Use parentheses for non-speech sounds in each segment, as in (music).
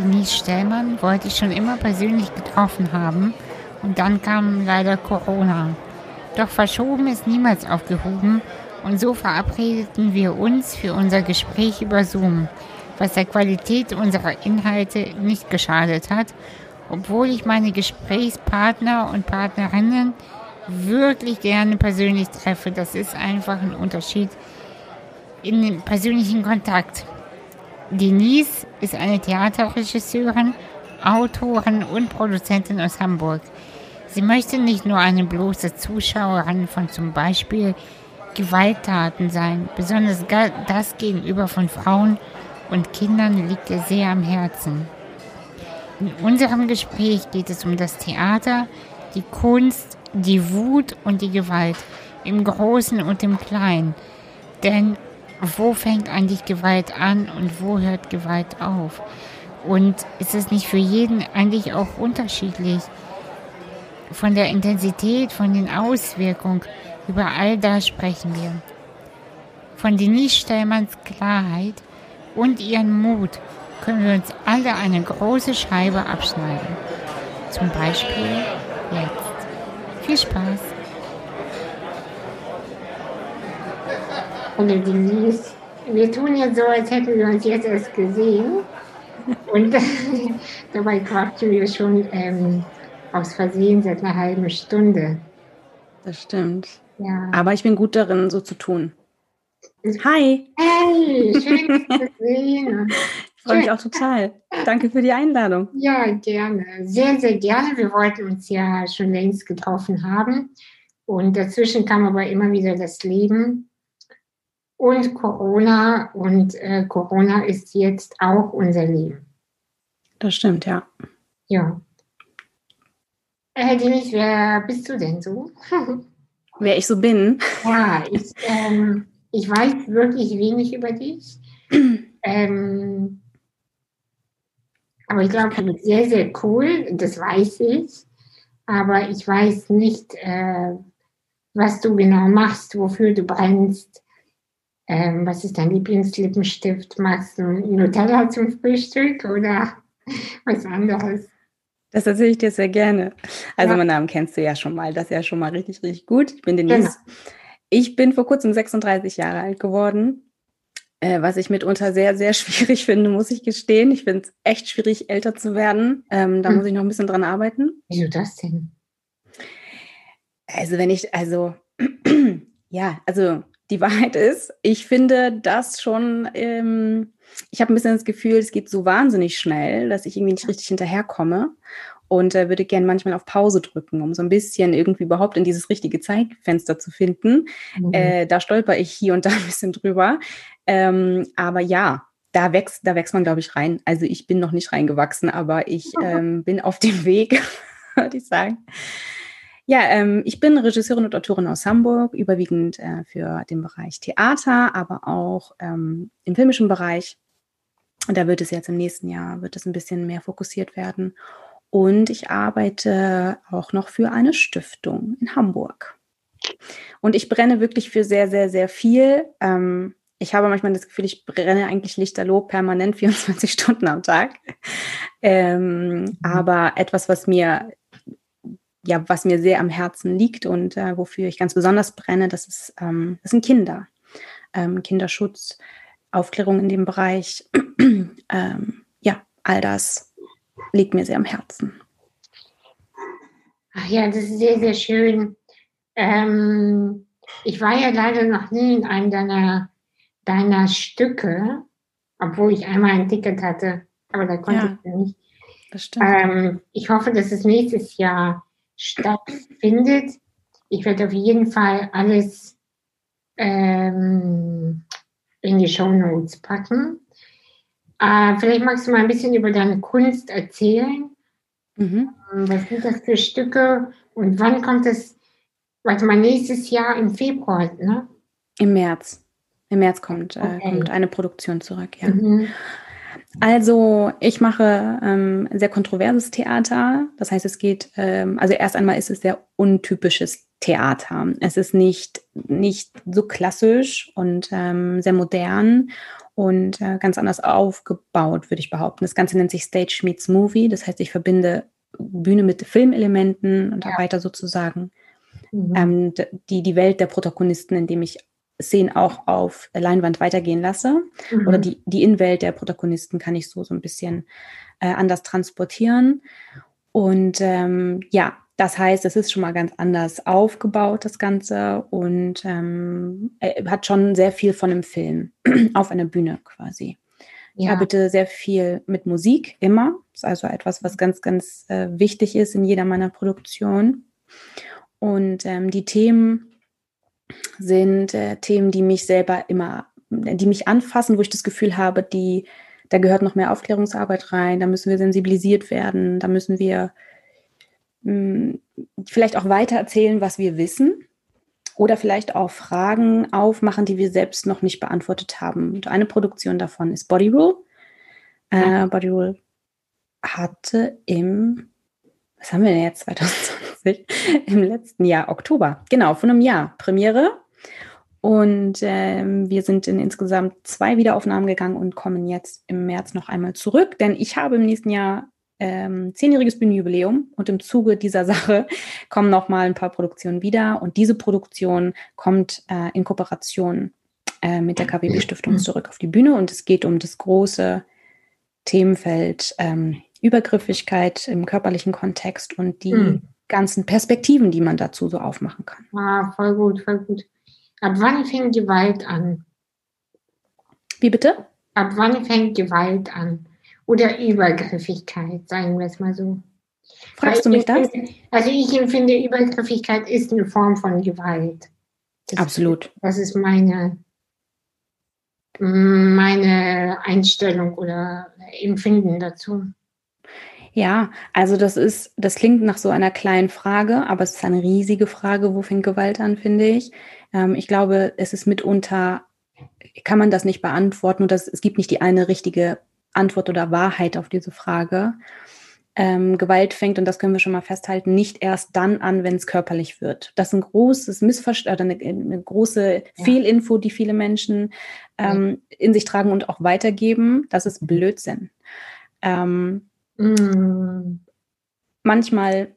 Denise Stellmann wollte ich schon immer persönlich getroffen haben und dann kam leider Corona. Doch verschoben ist niemals aufgehoben und so verabredeten wir uns für unser Gespräch über Zoom, was der Qualität unserer Inhalte nicht geschadet hat, obwohl ich meine Gesprächspartner und Partnerinnen wirklich gerne persönlich treffe. Das ist einfach ein Unterschied in dem persönlichen Kontakt. Denise ist eine Theaterregisseurin, Autorin und Produzentin aus Hamburg. Sie möchte nicht nur eine bloße Zuschauerin von zum Beispiel Gewalttaten sein. Besonders das gegenüber von Frauen und Kindern liegt ihr sehr am Herzen. In unserem Gespräch geht es um das Theater, die Kunst, die Wut und die Gewalt im Großen und im Kleinen. Denn wo fängt eigentlich Gewalt an und wo hört Gewalt auf? Und ist es nicht für jeden eigentlich auch unterschiedlich? Von der Intensität, von den Auswirkungen, über all das sprechen wir. Von Denise Stellmanns Klarheit und ihren Mut können wir uns alle eine große Scheibe abschneiden. Zum Beispiel jetzt. Viel Spaß! Hallo Denise. Wir tun jetzt so, als hätten wir uns jetzt erst gesehen. Und (laughs) dabei quatschen wir schon ähm, aus Versehen seit einer halben Stunde. Das stimmt. Ja. Aber ich bin gut darin, so zu tun. Hi. Hey, (laughs) schön zu sehen. Ich freue mich auch total. Danke für die Einladung. Ja, gerne. Sehr, sehr gerne. Wir wollten uns ja schon längst getroffen haben. Und dazwischen kam aber immer wieder das Leben und Corona. Und äh, Corona ist jetzt auch unser Leben. Das stimmt, ja. Ja. Herr Dietrich, wer bist du denn so? (laughs) wer ich so bin? Ja, ich, ähm, ich weiß wirklich wenig über dich. (clears throat) ähm, aber ich glaube, du bist sehr, sehr cool, das weiß ich. Aber ich weiß nicht, äh, was du genau machst, wofür du brennst. Ähm, was ist dein Lieblingslippenstift? Machst du Nutella zum Frühstück oder was anderes? Das erzähle ich dir sehr gerne. Also ja. meinen Namen kennst du ja schon mal. Das ist ja schon mal richtig, richtig gut. Ich bin Denise. Genau. Ich bin vor kurzem 36 Jahre alt geworden, äh, was ich mitunter sehr, sehr (laughs) schwierig finde, muss ich gestehen. Ich finde es echt schwierig, älter zu werden. Ähm, da hm. muss ich noch ein bisschen dran arbeiten. Wieso das denn? Also wenn ich, also (clears throat) ja, also die Wahrheit ist, ich finde das schon, ähm, ich habe ein bisschen das Gefühl, es geht so wahnsinnig schnell, dass ich irgendwie nicht richtig hinterherkomme und äh, würde gerne manchmal auf Pause drücken, um so ein bisschen irgendwie überhaupt in dieses richtige Zeitfenster zu finden. Mhm. Äh, da stolper ich hier und da (laughs) ein bisschen drüber. Ähm, aber ja, da wächst, da wächst man, glaube ich, rein. Also ich bin noch nicht reingewachsen, aber ich (laughs) ähm, bin auf dem Weg, (laughs) würde ich sagen. Ja, ähm, ich bin Regisseurin und Autorin aus Hamburg, überwiegend äh, für den Bereich Theater, aber auch ähm, im filmischen Bereich. Und da wird es jetzt im nächsten Jahr, wird es ein bisschen mehr fokussiert werden. Und ich arbeite auch noch für eine Stiftung in Hamburg. Und ich brenne wirklich für sehr, sehr, sehr viel. Ähm, ich habe manchmal das Gefühl, ich brenne eigentlich lichterloh permanent (laughs) 24 Stunden am Tag. Ähm, mhm. Aber etwas, was mir ja, was mir sehr am Herzen liegt und äh, wofür ich ganz besonders brenne, das, ist, ähm, das sind Kinder. Ähm, Kinderschutz, Aufklärung in dem Bereich. (clears throat) ähm, ja, all das liegt mir sehr am Herzen. Ach ja, das ist sehr, sehr schön. Ähm, ich war ja leider noch nie in einem deiner, deiner Stücke, obwohl ich einmal ein Ticket hatte, aber da konnte ja, ich nicht. Das stimmt. Ähm, ich hoffe, dass es nächstes Jahr stattfindet. Ich werde auf jeden Fall alles ähm, in die Show Notes packen. Äh, vielleicht magst du mal ein bisschen über deine Kunst erzählen. Mhm. Ähm, was sind das für Stücke und wann kommt es? Warte mal, nächstes Jahr im Februar, ne? Im März. Im März kommt, äh, okay. kommt eine Produktion zurück, ja. Mhm. Also ich mache ähm, sehr kontroverses Theater. Das heißt, es geht, ähm, also erst einmal ist es sehr untypisches Theater. Es ist nicht, nicht so klassisch und ähm, sehr modern und äh, ganz anders aufgebaut, würde ich behaupten. Das Ganze nennt sich Stage Meets Movie. Das heißt, ich verbinde Bühne mit Filmelementen und ja. weiter sozusagen mhm. ähm, die, die Welt der Protagonisten, indem ich Szenen auch auf Leinwand weitergehen lasse. Mhm. Oder die, die Innenwelt der Protagonisten kann ich so, so ein bisschen äh, anders transportieren. Und ähm, ja, das heißt, es ist schon mal ganz anders aufgebaut, das Ganze, und ähm, hat schon sehr viel von einem Film (clears throat) auf einer Bühne quasi. Ja. Ich arbeite sehr viel mit Musik, immer. Das ist also etwas, was ganz, ganz äh, wichtig ist in jeder meiner Produktionen. Und ähm, die Themen sind äh, Themen, die mich selber immer, die mich anfassen, wo ich das Gefühl habe, die, da gehört noch mehr Aufklärungsarbeit rein, da müssen wir sensibilisiert werden, da müssen wir mh, hm, vielleicht auch weiter erzählen, was wir wissen oder vielleicht auch Fragen aufmachen, die wir selbst noch nicht beantwortet haben. Und eine Produktion davon ist Body Rule. Äh, Body Rule hatte im, was haben wir denn jetzt, 2020? (laughs) Im letzten Jahr, Oktober, genau, von einem Jahr Premiere. Und ähm, wir sind in insgesamt zwei Wiederaufnahmen gegangen und kommen jetzt im März noch einmal zurück, denn ich habe im nächsten Jahr ähm, zehnjähriges Bühnenjubiläum und im Zuge dieser (laughs) Sache kommen noch mal ein paar Produktionen wieder. Und diese Produktion kommt äh, in Kooperation äh, mit der KWB Stiftung zurück auf die Bühne. Und es geht um das große Themenfeld ähm, Übergriffigkeit im körperlichen Kontext und die mhm. Ganzen Perspektiven, die man dazu so aufmachen kann. Ah, voll gut, voll gut. Ab wann fängt Gewalt an? Wie bitte? Ab wann fängt Gewalt an? oder Übergriffigkeit, sagen wir es mal so. Fragst du mich das? Also ich empfinde, Übergriffigkeit ist eine Form von Gewalt. Das Absolut. Ist, das ist meine, meine Einstellung oder Empfinden dazu. Ja, also das ist, das klingt nach so einer kleinen Frage, aber es ist eine riesige Frage, wo fängt Gewalt an, finde ich. Ähm, ich glaube, es ist mitunter, kann man das nicht beantworten und das, es gibt nicht die eine richtige Antwort oder Wahrheit auf diese Frage. Ähm, Gewalt fängt, und das können wir schon mal festhalten, nicht erst dann an, wenn es körperlich wird. Das ist ein großes Missverständnis, eine, eine, große ja. Fehlinfo, die viele Menschen ähm, ja. in sich tragen und auch weitergeben. Das ist Blödsinn. Ähm, mm. Manchmal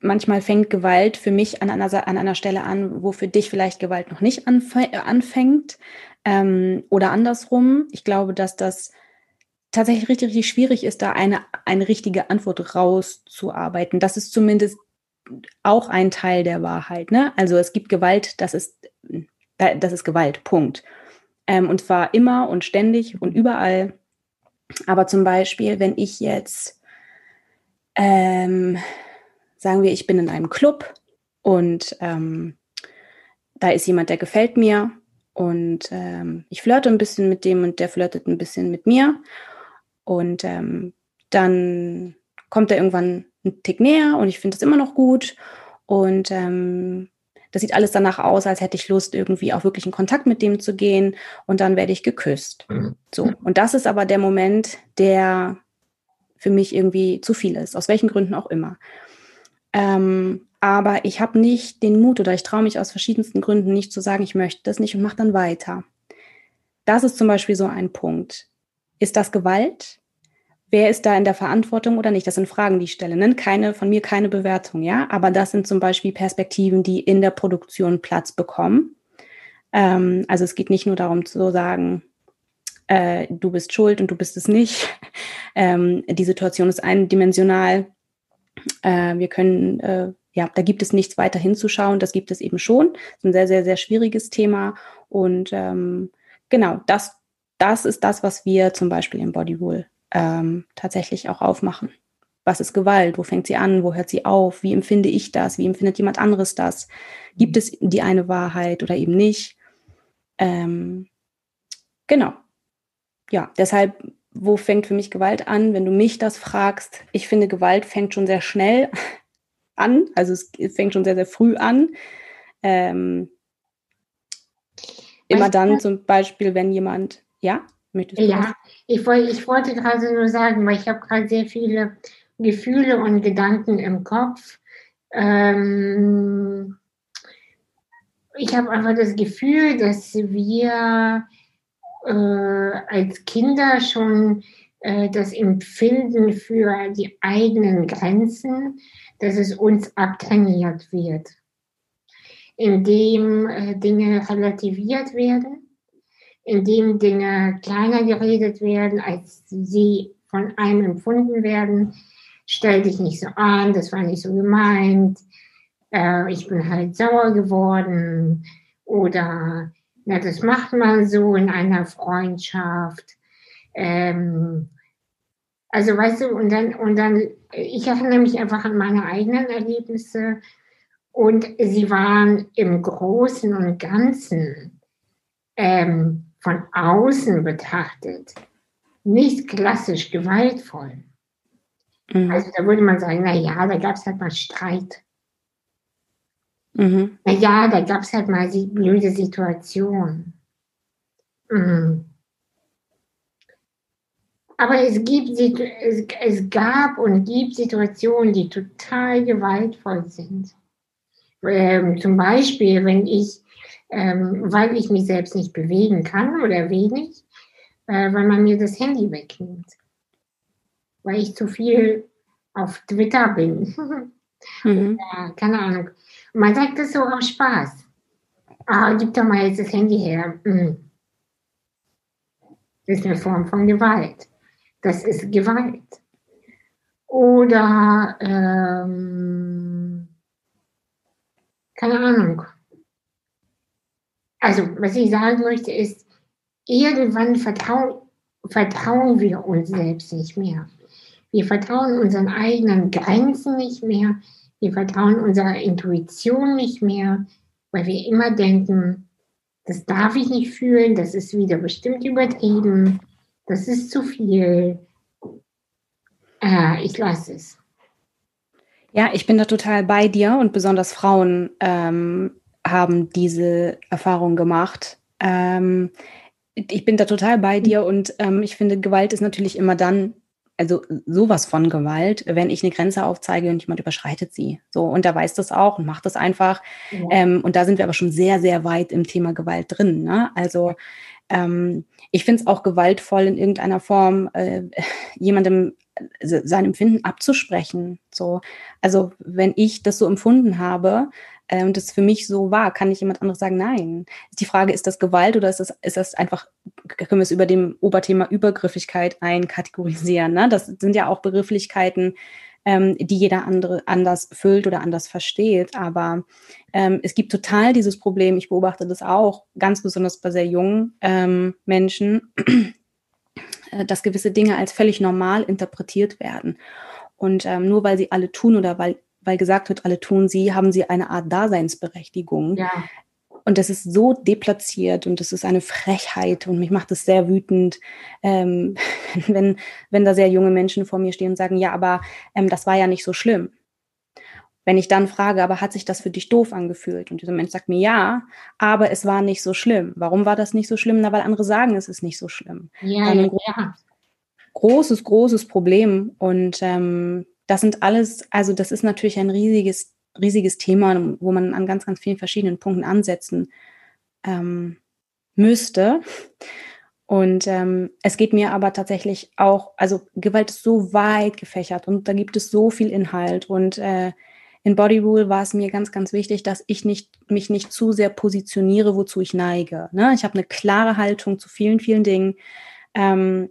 manchmal fängt Gewalt für mich an einer, an einer Stelle an, wo für dich vielleicht Gewalt noch nicht anfängt ähm, oder andersrum. Ich glaube, dass das tatsächlich richtig, richtig schwierig ist, da eine, eine richtige Antwort rauszuarbeiten. Das ist zumindest auch ein Teil der Wahrheit. Ne? Also es gibt Gewalt, das ist, das ist Gewalt, Punkt. Ähm, und zwar immer und ständig und überall. Aber zum Beispiel, wenn ich jetzt, ähm, sagen wir, ich bin in einem Club und ähm, da ist jemand, der gefällt mir und ähm, ich flirte ein bisschen mit dem und der flirtet ein bisschen mit mir und ähm, dann kommt er irgendwann einen Tick näher und ich finde es immer noch gut. Und ähm, das sieht alles danach aus, als hätte ich Lust, irgendwie auch wirklich in Kontakt mit dem zu gehen. Und dann werde ich geküsst. Mhm. So. Und das ist aber der Moment, der für mich irgendwie zu viel ist, aus welchen Gründen auch immer. Ähm, aber ich habe nicht den Mut oder ich traue mich aus verschiedensten Gründen nicht zu sagen, ich möchte das nicht und mache dann weiter. Das ist zum Beispiel so ein Punkt. Ist das Gewalt? Wer ist da in der Verantwortung oder nicht? Das sind Fragen, die ich stelle. Ne? Keine, von mir keine Bewertung, ja. Aber das sind zum Beispiel Perspektiven, die in der Produktion Platz bekommen. Ähm, also es geht nicht nur darum zu sagen, äh, du bist schuld und du bist es nicht. (laughs) Ähm, die Situation ist eindimensional. Äh, wir können, äh, ja, da gibt es nichts weiter hinzuschauen. Das gibt es eben schon. Das ist ein sehr, sehr, sehr schwieriges Thema. Und ähm, genau, das das ist das, was wir zum Beispiel im Bodywool ähm, tatsächlich auch aufmachen. Was ist Gewalt? Wo fängt sie an? Wo hört sie auf? Wie empfinde ich das? Wie empfindet jemand anderes das? Gibt es die eine Wahrheit oder eben nicht? Ähm, genau. Ja, deshalb, wo fängt für mich Gewalt an? Wenn du mich das fragst, ich finde, Gewalt fängt schon sehr schnell (laughs) an. Also es fängt schon sehr, sehr früh an. Ähm, immer dann zum Beispiel, wenn jemand ja, möchtest? Ja, ich, wollte, ich wollte gerade nur sagen, weil ich habe gerade sehr viele Gefühle und Gedanken im Kopf. Ähm, ich habe einfach das Gefühl, dass wir äh, als Kinder schon äh, das Empfinden für die eigenen Grenzen, dass es uns abtrainiert wird, indem äh, Dinge relativiert werden, indem Dinge kleiner geredet werden, als sie von einem empfunden werden. Stell dich nicht so an, das war nicht so gemeint, äh, ich bin halt sauer geworden oder na, das macht man so in einer Freundschaft. Ähm, also weißt du, und dann, und dann, ich erinnere mich einfach an meine eigenen Erlebnisse und sie waren im Großen und Ganzen ähm, von außen betrachtet nicht klassisch gewaltvoll. Mhm. Also da würde man sagen, na ja, da gab es halt mal Streit. Mhm. Na ja, da gab es halt mal die blöde Situation. Mhm. Aber es, gibt, es, es gab und gibt Situationen, die total gewaltvoll sind. Ähm, zum Beispiel, wenn ich, ähm, weil ich mich selbst nicht bewegen kann oder wenig, äh, weil man mir das Handy wegnimmt. Weil ich zu viel auf Twitter bin. (laughs) mhm. ja, keine Ahnung. Und man sagt das so aus Spaß. Ah, gib doch mal jetzt das Handy her. Mhm. Das ist eine Form von Gewalt. Das ist Gewalt. Oder, ähm, keine Ahnung. Also, was ich sagen möchte, ist, irgendwann vertrauen, vertrauen wir uns selbst nicht mehr. Wir vertrauen unseren eigenen Grenzen nicht mehr. Wir vertrauen unserer Intuition nicht mehr, weil wir immer denken, das darf ich nicht fühlen, das ist wieder bestimmt übertrieben, das ist zu viel. Äh, ich lasse es. Ja, ich bin da total bei dir und besonders Frauen ähm, haben diese Erfahrung gemacht. Ähm, ich bin da total bei dir und ähm, ich finde, Gewalt ist natürlich immer dann, also sowas von Gewalt, wenn ich eine Grenze aufzeige und jemand überschreitet sie. So, und da weiß das auch und macht das einfach. Ja. Ähm, und da sind wir aber schon sehr, sehr weit im Thema Gewalt drin. Ne? Also ähm, ich finde es auch gewaltvoll in irgendeiner Form, äh, jemandem sein Empfinden abzusprechen. So, also wenn ich das so empfunden habe äh, und das für mich so war, kann ich jemand anderes sagen, nein. Die Frage, ist das Gewalt oder ist das, ist das einfach, können wir es über dem Oberthema Übergriffigkeit einkategorisieren? Ne? Das sind ja auch Begrifflichkeiten, ähm, die jeder andere anders füllt oder anders versteht. Aber ähm, es gibt total dieses Problem, ich beobachte das auch, ganz besonders bei sehr jungen ähm, Menschen, äh, dass gewisse Dinge als völlig normal interpretiert werden. Und ähm, nur weil sie alle tun oder weil, weil gesagt wird, alle tun sie, haben sie eine Art Daseinsberechtigung. Ja. Und das ist so deplatziert und das ist eine Frechheit und mich macht es sehr wütend, ähm, (laughs) wenn, wenn da sehr junge Menschen vor mir stehen und sagen, ja, aber ähm, das war ja nicht so schlimm. Wenn ich dann frage, aber hat sich das für dich doof angefühlt? Und dieser Mensch sagt mir, ja, aber es war nicht so schlimm. Warum war das nicht so schlimm? Na, weil andere sagen, es ist nicht so schlimm. Ja, ein ja. großes, großes Problem. Und ähm, das sind alles, also das ist natürlich ein riesiges riesiges Thema, wo man an ganz, ganz vielen verschiedenen Punkten ansetzen ähm, müsste. Und ähm, es geht mir aber tatsächlich auch, also Gewalt ist so weit gefächert und da gibt es so viel Inhalt. Und äh, in Body Rule war es mir ganz, ganz wichtig, dass ich nicht, mich nicht zu sehr positioniere, wozu ich neige. Ne? Ich habe eine klare Haltung zu vielen, vielen Dingen. Ähm,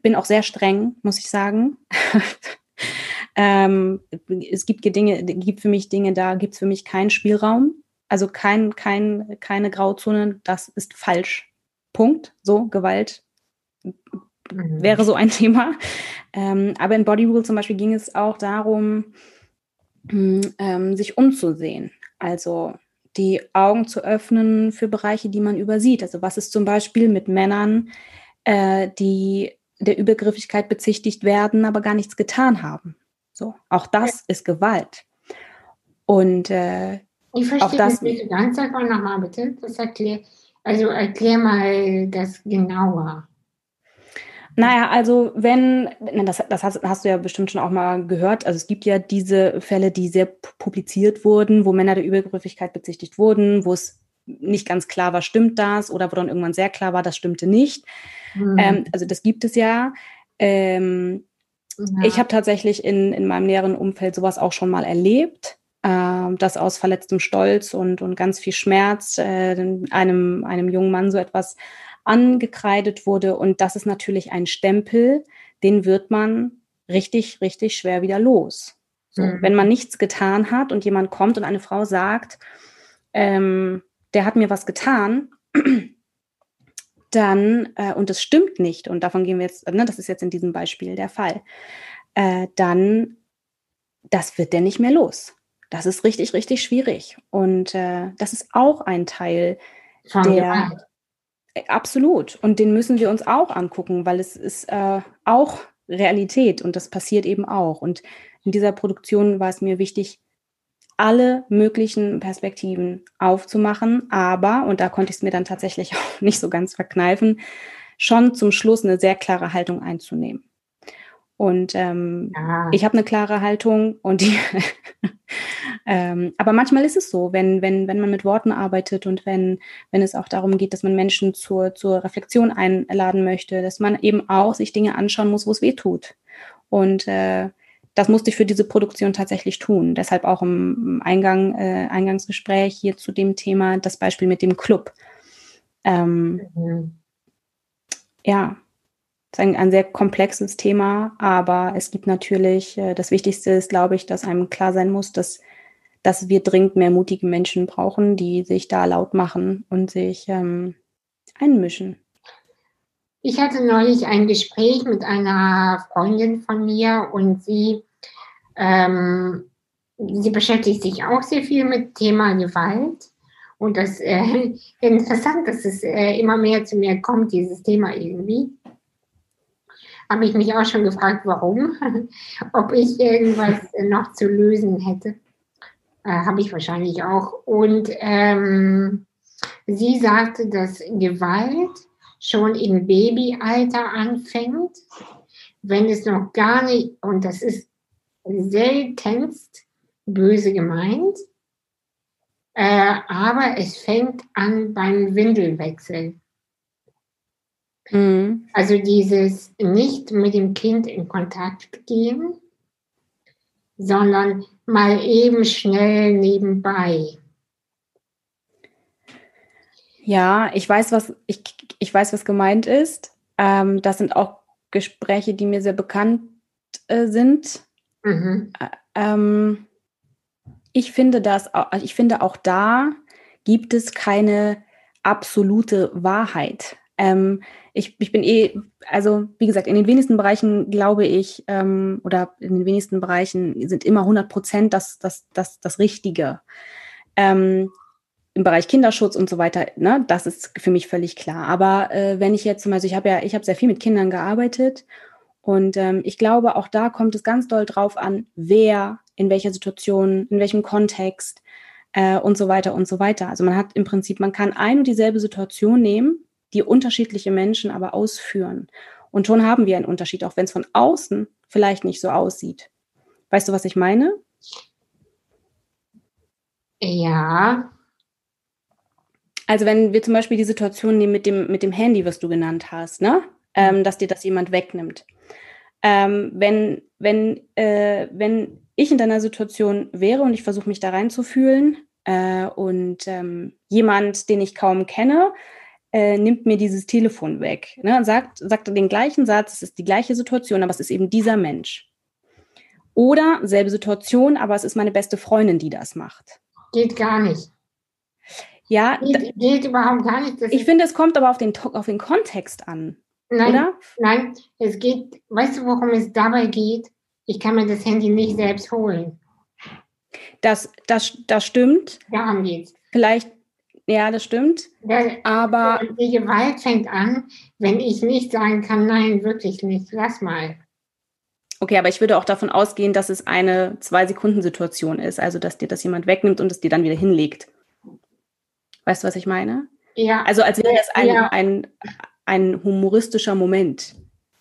bin auch sehr streng, muss ich sagen. (laughs) Ähm, es gibt Dinge, gibt für mich Dinge, da gibt es für mich keinen Spielraum, also kein, kein, keine Grauzone, das ist falsch. Punkt. So, Gewalt mhm. wäre so ein (laughs) Thema. Ähm, aber in Body Rule zum Beispiel ging es auch darum, hm, ähm, sich umzusehen. Also die Augen zu öffnen für Bereiche, die man übersieht. Also was ist zum Beispiel mit Männern, äh, die der Übergriffigkeit bezichtigt werden, aber gar nichts getan haben. So, auch das ja. ist Gewalt. Und äh, ich verstehe auch das nicht ganz einfach nochmal bitte. Das erklär, also erklär mal das genauer. Naja, also wenn, das, das hast, hast, du ja bestimmt schon auch mal gehört, also es gibt ja diese Fälle, die sehr publiziert wurden, wo Männer der Übergriffigkeit bezichtigt wurden, wo es nicht ganz klar war, stimmt das oder wo dann irgendwann sehr klar war, das stimmte nicht. Mhm. Ähm, also das gibt es ja. Ähm, ja. Ich habe tatsächlich in, in meinem näheren Umfeld sowas auch schon mal erlebt, äh, dass aus verletztem Stolz und, und ganz viel Schmerz äh, einem, einem jungen Mann so etwas angekreidet wurde. Und das ist natürlich ein Stempel, den wird man richtig, richtig schwer wieder los. So, mhm. Wenn man nichts getan hat und jemand kommt und eine Frau sagt, ähm, der hat mir was getan, dann, äh, und es stimmt nicht, und davon gehen wir jetzt, ne, das ist jetzt in diesem Beispiel der Fall, äh, dann, das wird der nicht mehr los. Das ist richtig, richtig schwierig. Und äh, das ist auch ein Teil Von der. Äh, absolut. Und den müssen wir uns auch angucken, weil es ist äh, auch Realität und das passiert eben auch. Und in dieser Produktion war es mir wichtig, alle möglichen Perspektiven aufzumachen, aber, und da konnte ich es mir dann tatsächlich (laughs) auch nicht so ganz verkneifen, schon zum Schluss eine sehr klare Haltung einzunehmen. Und ähm, ah. ich habe eine klare Haltung und die (laughs) ähm, aber manchmal ist es so, wenn, wenn, wenn man mit Worten arbeitet und wenn, wenn es auch darum geht, dass man Menschen zur, zur Reflexion einladen möchte, dass man eben auch sich Dinge anschauen muss, wo es weh tut. Und äh, das musste ich für diese Produktion tatsächlich tun. Deshalb auch im Eingang, äh, Eingangsgespräch hier zu dem Thema das Beispiel mit dem Club. Ähm, mhm. Ja, ist ein, ein, sehr komplexes Thema, aber es gibt natürlich, äh, das Wichtigste ist, glaube ich, dass einem klar sein muss, dass, dass wir dringend mehr mutige Menschen brauchen, die sich da laut machen und sich ähm, einmischen. Ich hatte neulich ein Gespräch mit einer Freundin von mir und sie, ähm, sie beschäftigt sich auch sehr viel mit Thema Gewalt. Und das äh, (laughs) interessant, dass es äh, immer mehr zu mir kommt, dieses Thema irgendwie. Habe ich mich auch schon gefragt, warum, (laughs) ob ich irgendwas noch zu lösen hätte. Äh, Habe ich wahrscheinlich auch. Und ähm, sie sagte, dass Gewalt schon im Babyalter anfängt, wenn es noch gar nicht, und das ist seltenst böse gemeint, äh, aber es fängt an beim Windelwechsel. Mhm. Also dieses nicht mit dem Kind in Kontakt gehen, sondern mal eben schnell nebenbei. Ja, ich weiß, was ich, ich weiß, was gemeint ist. Ähm, das sind auch Gespräche, die mir sehr bekannt äh, sind. Mhm. Ähm, ich finde das, ich finde auch da gibt es keine absolute Wahrheit. Ähm, ich, ich bin eh, also wie gesagt, in den wenigsten Bereichen glaube ich, ähm, oder in den wenigsten Bereichen sind immer 100 Prozent das, das, das, das Richtige. Ähm, im Bereich Kinderschutz und so weiter, ne, das ist für mich völlig klar. Aber äh, wenn ich jetzt, also ich habe ja, ich habe sehr viel mit Kindern gearbeitet und ähm, ich glaube, auch da kommt es ganz doll drauf an, wer, in welcher Situation, in welchem Kontext äh, und so weiter und so weiter. Also man hat im Prinzip, man kann ein und dieselbe Situation nehmen, die unterschiedliche Menschen aber ausführen. Und schon haben wir einen Unterschied, auch wenn es von außen vielleicht nicht so aussieht. Weißt du, was ich meine? Ja, also wenn wir zum Beispiel die Situation nehmen mit dem, mit dem Handy, was du genannt hast, ne? Ähm, dass dir das jemand wegnimmt. Ähm, wenn, wenn, äh, wenn ich in deiner Situation wäre und ich versuche mich da reinzufühlen äh, und ähm, jemand, den ich kaum kenne, äh, nimmt mir dieses Telefon weg ne, sagt, sagt den gleichen Satz, es ist die gleiche Situation, aber es ist eben dieser Mensch. Oder selbe Situation, aber es ist meine beste Freundin, die das macht. Geht gar nicht. Ja, geht, geht überhaupt gar nicht. ich finde, es kommt aber auf den, auf den Kontext an. Nein, oder? nein, es geht, weißt du, worum es dabei geht? Ich kann mir das Handy nicht selbst holen. Das, das, das stimmt. Darum geht's. Vielleicht, ja, das stimmt. Das, aber die Gewalt fängt an, wenn ich nicht sagen kann, nein, wirklich nicht, lass mal. Okay, aber ich würde auch davon ausgehen, dass es eine Zwei-Sekunden-Situation ist, also dass dir das jemand wegnimmt und es dir dann wieder hinlegt. Weißt du, was ich meine? Ja. Also als wäre es ein, ja. ein, ein humoristischer Moment.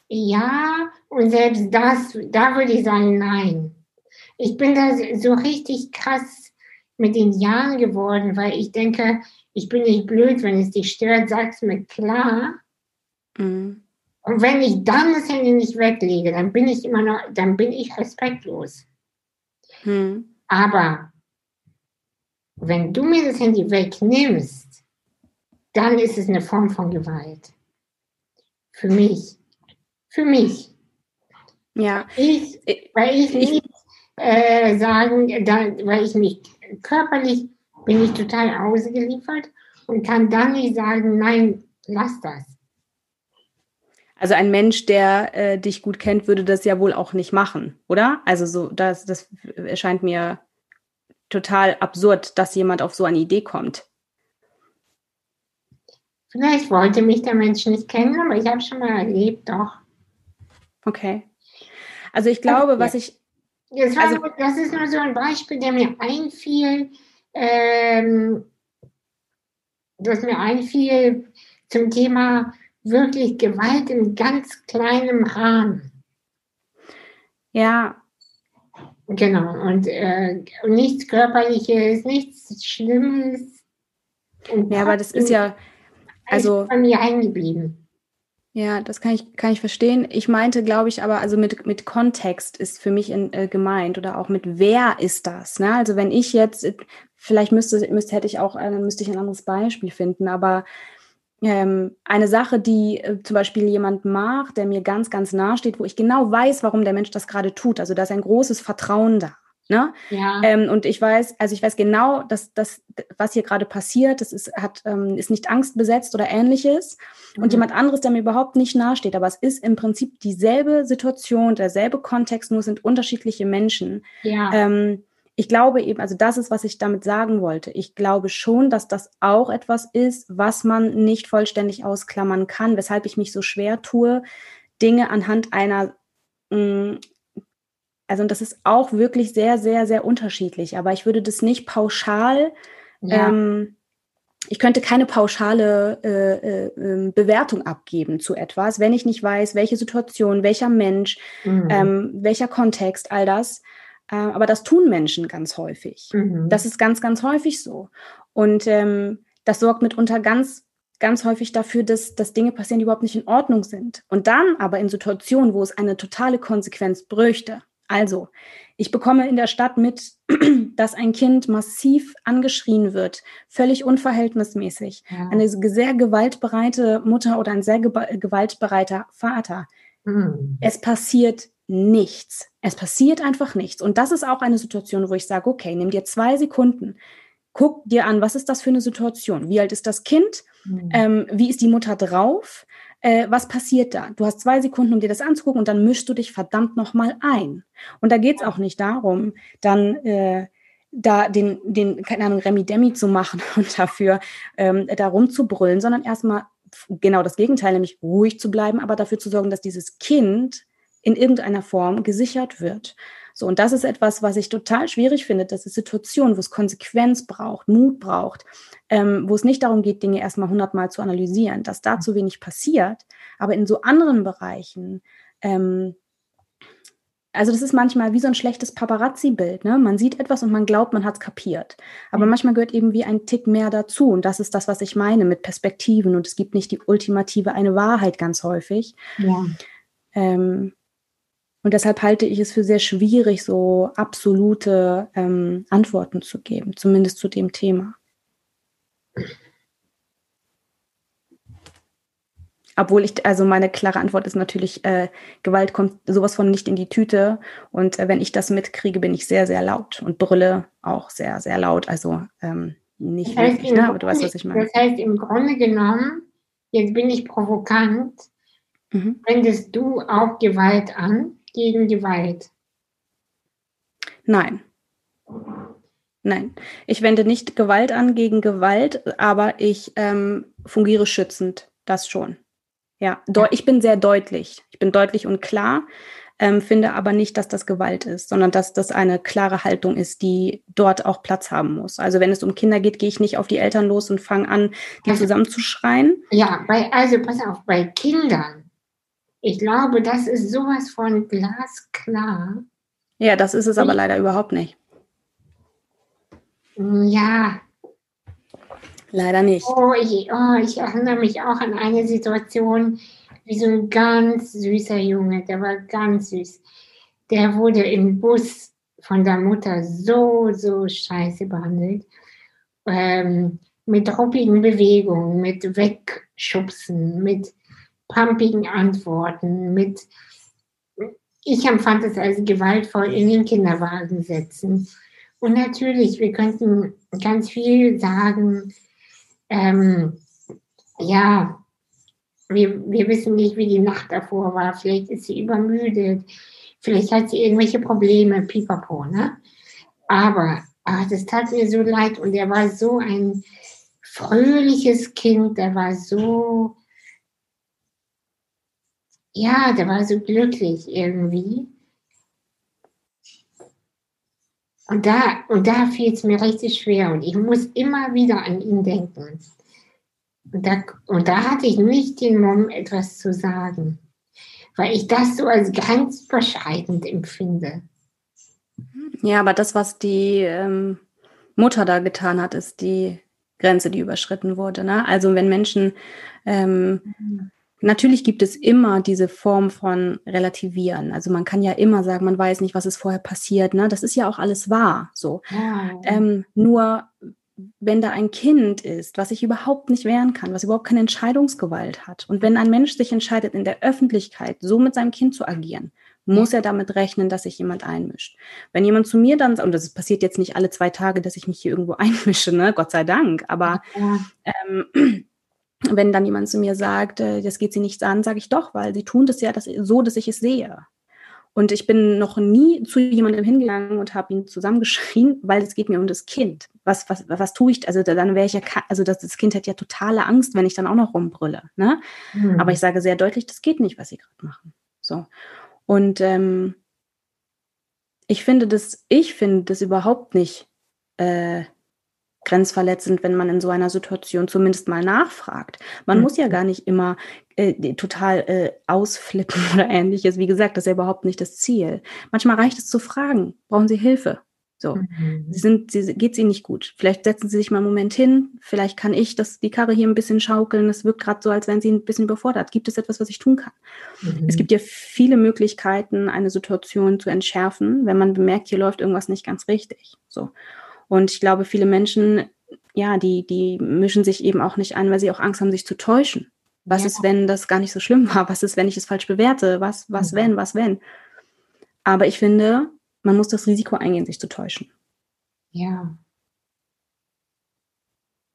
Ja, und selbst das, da würde ich sagen, nein. Ich bin da so richtig krass mit den Jahren geworden, weil ich denke, ich bin nicht blöd, wenn es dich stört, sag's mir klar. Mhm. Und wenn ich dann das Handy nicht weglege, dann bin ich immer noch, dann bin ich respektlos. Mhm. Aber wenn du mir das Handy wegnimmst, dann ist es eine Form von Gewalt. Für mich. Für mich. Ja. Ich, weil ich nicht äh, sagen, da, weil ich mich körperlich bin ich total ausgeliefert und kann dann nicht sagen, nein, lass das. Also ein Mensch, der äh, dich gut kennt, würde das ja wohl auch nicht machen, oder? Also so, das, das erscheint mir total absurd, dass jemand auf so eine Idee kommt. Vielleicht wollte mich der Mensch nicht kennen, aber ich habe schon mal erlebt, doch. Okay. Also ich glaube, was ich. Das, war, also, das ist nur so ein Beispiel, der mir einfiel, ähm, das mir einfiel zum Thema wirklich Gewalt in ganz kleinem Rahmen. Ja. Genau, und äh, nichts Körperliches, nichts Schlimmes. ja, aber das ist ja, also. Bei mir eingeblieben. Ja, das kann ich, kann ich verstehen. Ich meinte, glaube ich, aber also mit, mit Kontext ist für mich in, äh, gemeint oder auch mit wer ist das? Ne? Also wenn ich jetzt, vielleicht müsste, müsste hätte ich auch, äh, müsste ich ein anderes Beispiel finden, aber ähm, eine Sache, die äh, zum Beispiel jemand macht, der mir ganz, ganz nahe steht, wo ich genau weiß, warum der Mensch das gerade tut. Also da ist ein großes Vertrauen da. Ne? Ja. Ähm, und ich weiß, also ich weiß genau, dass das, was hier gerade passiert, das ist, hat, ähm, ist nicht angstbesetzt oder ähnliches. Mhm. Und jemand anderes, der mir überhaupt nicht nahesteht, aber es ist im Prinzip dieselbe Situation, derselbe Kontext, nur sind unterschiedliche Menschen. Ja. Ähm, ich glaube eben, also das ist, was ich damit sagen wollte. Ich glaube schon, dass das auch etwas ist, was man nicht vollständig ausklammern kann, weshalb ich mich so schwer tue, Dinge anhand einer mm, also das ist auch wirklich sehr, sehr, sehr unterschiedlich. Aber ich würde das nicht pauschal, ja. ähm, ich könnte keine pauschale äh, äh, ähm, Bewertung abgeben zu etwas, wenn ich nicht weiß, welche Situation, welcher Mensch, mhm. ähm, welcher Kontext, all das. Äh, aber das tun Menschen ganz häufig. Mhm. Das ist ganz, ganz häufig so. Und ähm, das sorgt mitunter ganz ganz häufig dafür, dass, dass Dinge passieren, die überhaupt nicht in Ordnung sind. Und dann aber in Situationen, wo es eine totale Konsequenz bräuchte, also, ich bekomme in der Stadt mit, (clears throat) dass ein Kind massiv angeschrien wird, völlig unverhältnismäßig. Ja. Eine sehr gewaltbereite Mutter oder ein sehr gewaltbereiter Vater. Mhm. Es passiert nichts. Es passiert einfach nichts. Und das ist auch eine Situation, wo ich sage, okay, nimm dir zwei Sekunden, guck dir an, was ist das für eine Situation? Wie alt ist das Kind? Mhm. Ähm, wie ist die Mutter drauf? äh, was passiert da? Du hast zwei Sekunden, um dir das anzugucken und dann mischst du dich verdammt nochmal ein. Und da geht es auch nicht darum, dann äh, da den, den, keine Ahnung, Remi-Demi zu machen (laughs) und dafür ähm, da rumzubrüllen, sondern erstmal genau das Gegenteil, nämlich ruhig zu bleiben, aber dafür zu sorgen, dass dieses Kind in irgendeiner Form gesichert wird. So, und das ist etwas, was ich total schwierig finde. Das ist Situationen, wo es Konsequenz braucht, Mut braucht, ähm, wo es nicht darum geht, Dinge erstmal hundertmal zu analysieren, dass da zu wenig passiert. Aber in so anderen Bereichen, ähm, also das ist manchmal wie so ein schlechtes Paparazzi-Bild. Ne? Man sieht etwas und man glaubt, man hat es kapiert. Aber mhm. manchmal gehört eben wie ein Tick mehr dazu. Und das ist das, was ich meine mit Perspektiven. Und es gibt nicht die ultimative eine Wahrheit ganz häufig. Ja. Ähm, und deshalb halte ich es für sehr schwierig, so absolute ähm, Antworten zu geben, zumindest zu dem Thema. Obwohl ich, also meine klare Antwort ist natürlich, äh, Gewalt kommt sowas von nicht in die Tüte. Und äh, wenn ich das mitkriege, bin ich sehr, sehr laut und brülle auch sehr, sehr laut. Also ähm, nicht das heißt, wirklich, ne? aber du weißt, was ich meine. Das heißt, im Grunde genommen, jetzt bin ich provokant, mhm. wendest du auch Gewalt an? Gegen Gewalt? Nein. Nein, ich wende nicht Gewalt an gegen Gewalt, aber ich ähm, fungiere schützend, das schon. Ja, ich bin sehr deutlich. Ich bin deutlich und klar, ähm, finde aber nicht, dass das Gewalt ist, sondern dass das eine klare Haltung ist, die dort auch Platz haben muss. Also wenn es um Kinder geht, gehe ich nicht auf die Eltern los und fange an, die also, zusammenzuschreien. Ja, bei, also pass auf, bei Kindern ich glaube, das ist sowas von glasklar. Ja, das ist es aber leider überhaupt nicht. Ja. Leider nicht. Oh, ich, oh, ich erinnere mich auch an eine Situation, wie so ein ganz süßer Junge, der war ganz süß. Der wurde im Bus von der Mutter so, so scheiße behandelt. Ähm, mit ruppigen Bewegungen, mit Wegschubsen, mit pumpigen Antworten, mit, ich empfand es als gewaltvoll in den Kinderwagen setzen. Und natürlich, wir könnten ganz viel sagen, ähm, ja, wir, wir wissen nicht, wie die Nacht davor war. Vielleicht ist sie übermüdet. Vielleicht hat sie irgendwelche Probleme, pipapo, ne? Aber ah, das tat mir so leid und er war so ein fröhliches Kind, der war so, ja, der war so glücklich irgendwie. Und da, und da fiel es mir richtig schwer und ich muss immer wieder an ihn denken. Und da, und da hatte ich nicht den Mumm, etwas zu sagen, weil ich das so als grenzüberschreitend empfinde. Ja, aber das, was die ähm, Mutter da getan hat, ist die Grenze, die überschritten wurde. Ne? Also wenn Menschen, ähm, mhm. Natürlich gibt es immer diese Form von Relativieren. Also man kann ja immer sagen, man weiß nicht, was ist vorher passiert. Ne? Das ist ja auch alles wahr. So. Ja. Ähm, nur wenn da ein Kind ist, was sich überhaupt nicht wehren kann, was überhaupt keine Entscheidungsgewalt hat, und wenn ein Mensch sich entscheidet, in der Öffentlichkeit so mit seinem Kind zu agieren, muss er damit rechnen, dass sich jemand einmischt. Wenn jemand zu mir dann, und das passiert jetzt nicht alle zwei Tage, dass ich mich hier irgendwo (laughs) einmische, ne? Gott sei Dank, aber ja. ähm, wenn dann jemand zu mir sagt, äh, das geht sie nichts an, sage ich doch, weil sie tun das ja das, so, dass ich es sehe. Und ich bin noch nie zu jemandem hingegangen und habe ihn zusammengeschrien, (laughs) weil es geht mir um das Kind. Was, was, was tue ich? Also dann wäre ich ja, also das, das Kind hätte ja totale Angst, wenn ich dann auch noch rumbrülle. Ne? Mhm. Aber ich sage sehr deutlich, das geht nicht, was sie gerade machen. So. Und ähm, ich finde das, ich finde das überhaupt nicht äh, grenzverletzend, wenn man in so einer Situation zumindest mal nachfragt. Man mhm. muss ja gar nicht immer äh, total äh, ausflippen (laughs) oder ähnliches. Wie gesagt, das ist ja überhaupt nicht das Ziel. Manchmal reicht es zu fragen, brauchen Sie Hilfe? So, mhm. sie sind, sie, geht ihnen nicht gut. Vielleicht setzen sie sich mal einen Moment hin. Vielleicht kann ich das, die Karre hier ein bisschen schaukeln. Es wirkt gerade so, als wären sie ein bisschen überfordert. Gibt es etwas, was ich tun kann? Mhm. Es gibt ja viele Möglichkeiten, eine Situation zu entschärfen, wenn man bemerkt, hier läuft irgendwas nicht ganz richtig. So. Und ich glaube, viele Menschen, ja, die, die mischen sich eben auch nicht ein, weil sie auch Angst haben, sich zu täuschen. Was ja. ist, wenn das gar nicht so schlimm war? Was ist, wenn ich es falsch bewerte? Was, was, mhm. wenn, was, wenn? Aber ich finde, man muss das Risiko eingehen, sich zu täuschen. Ja.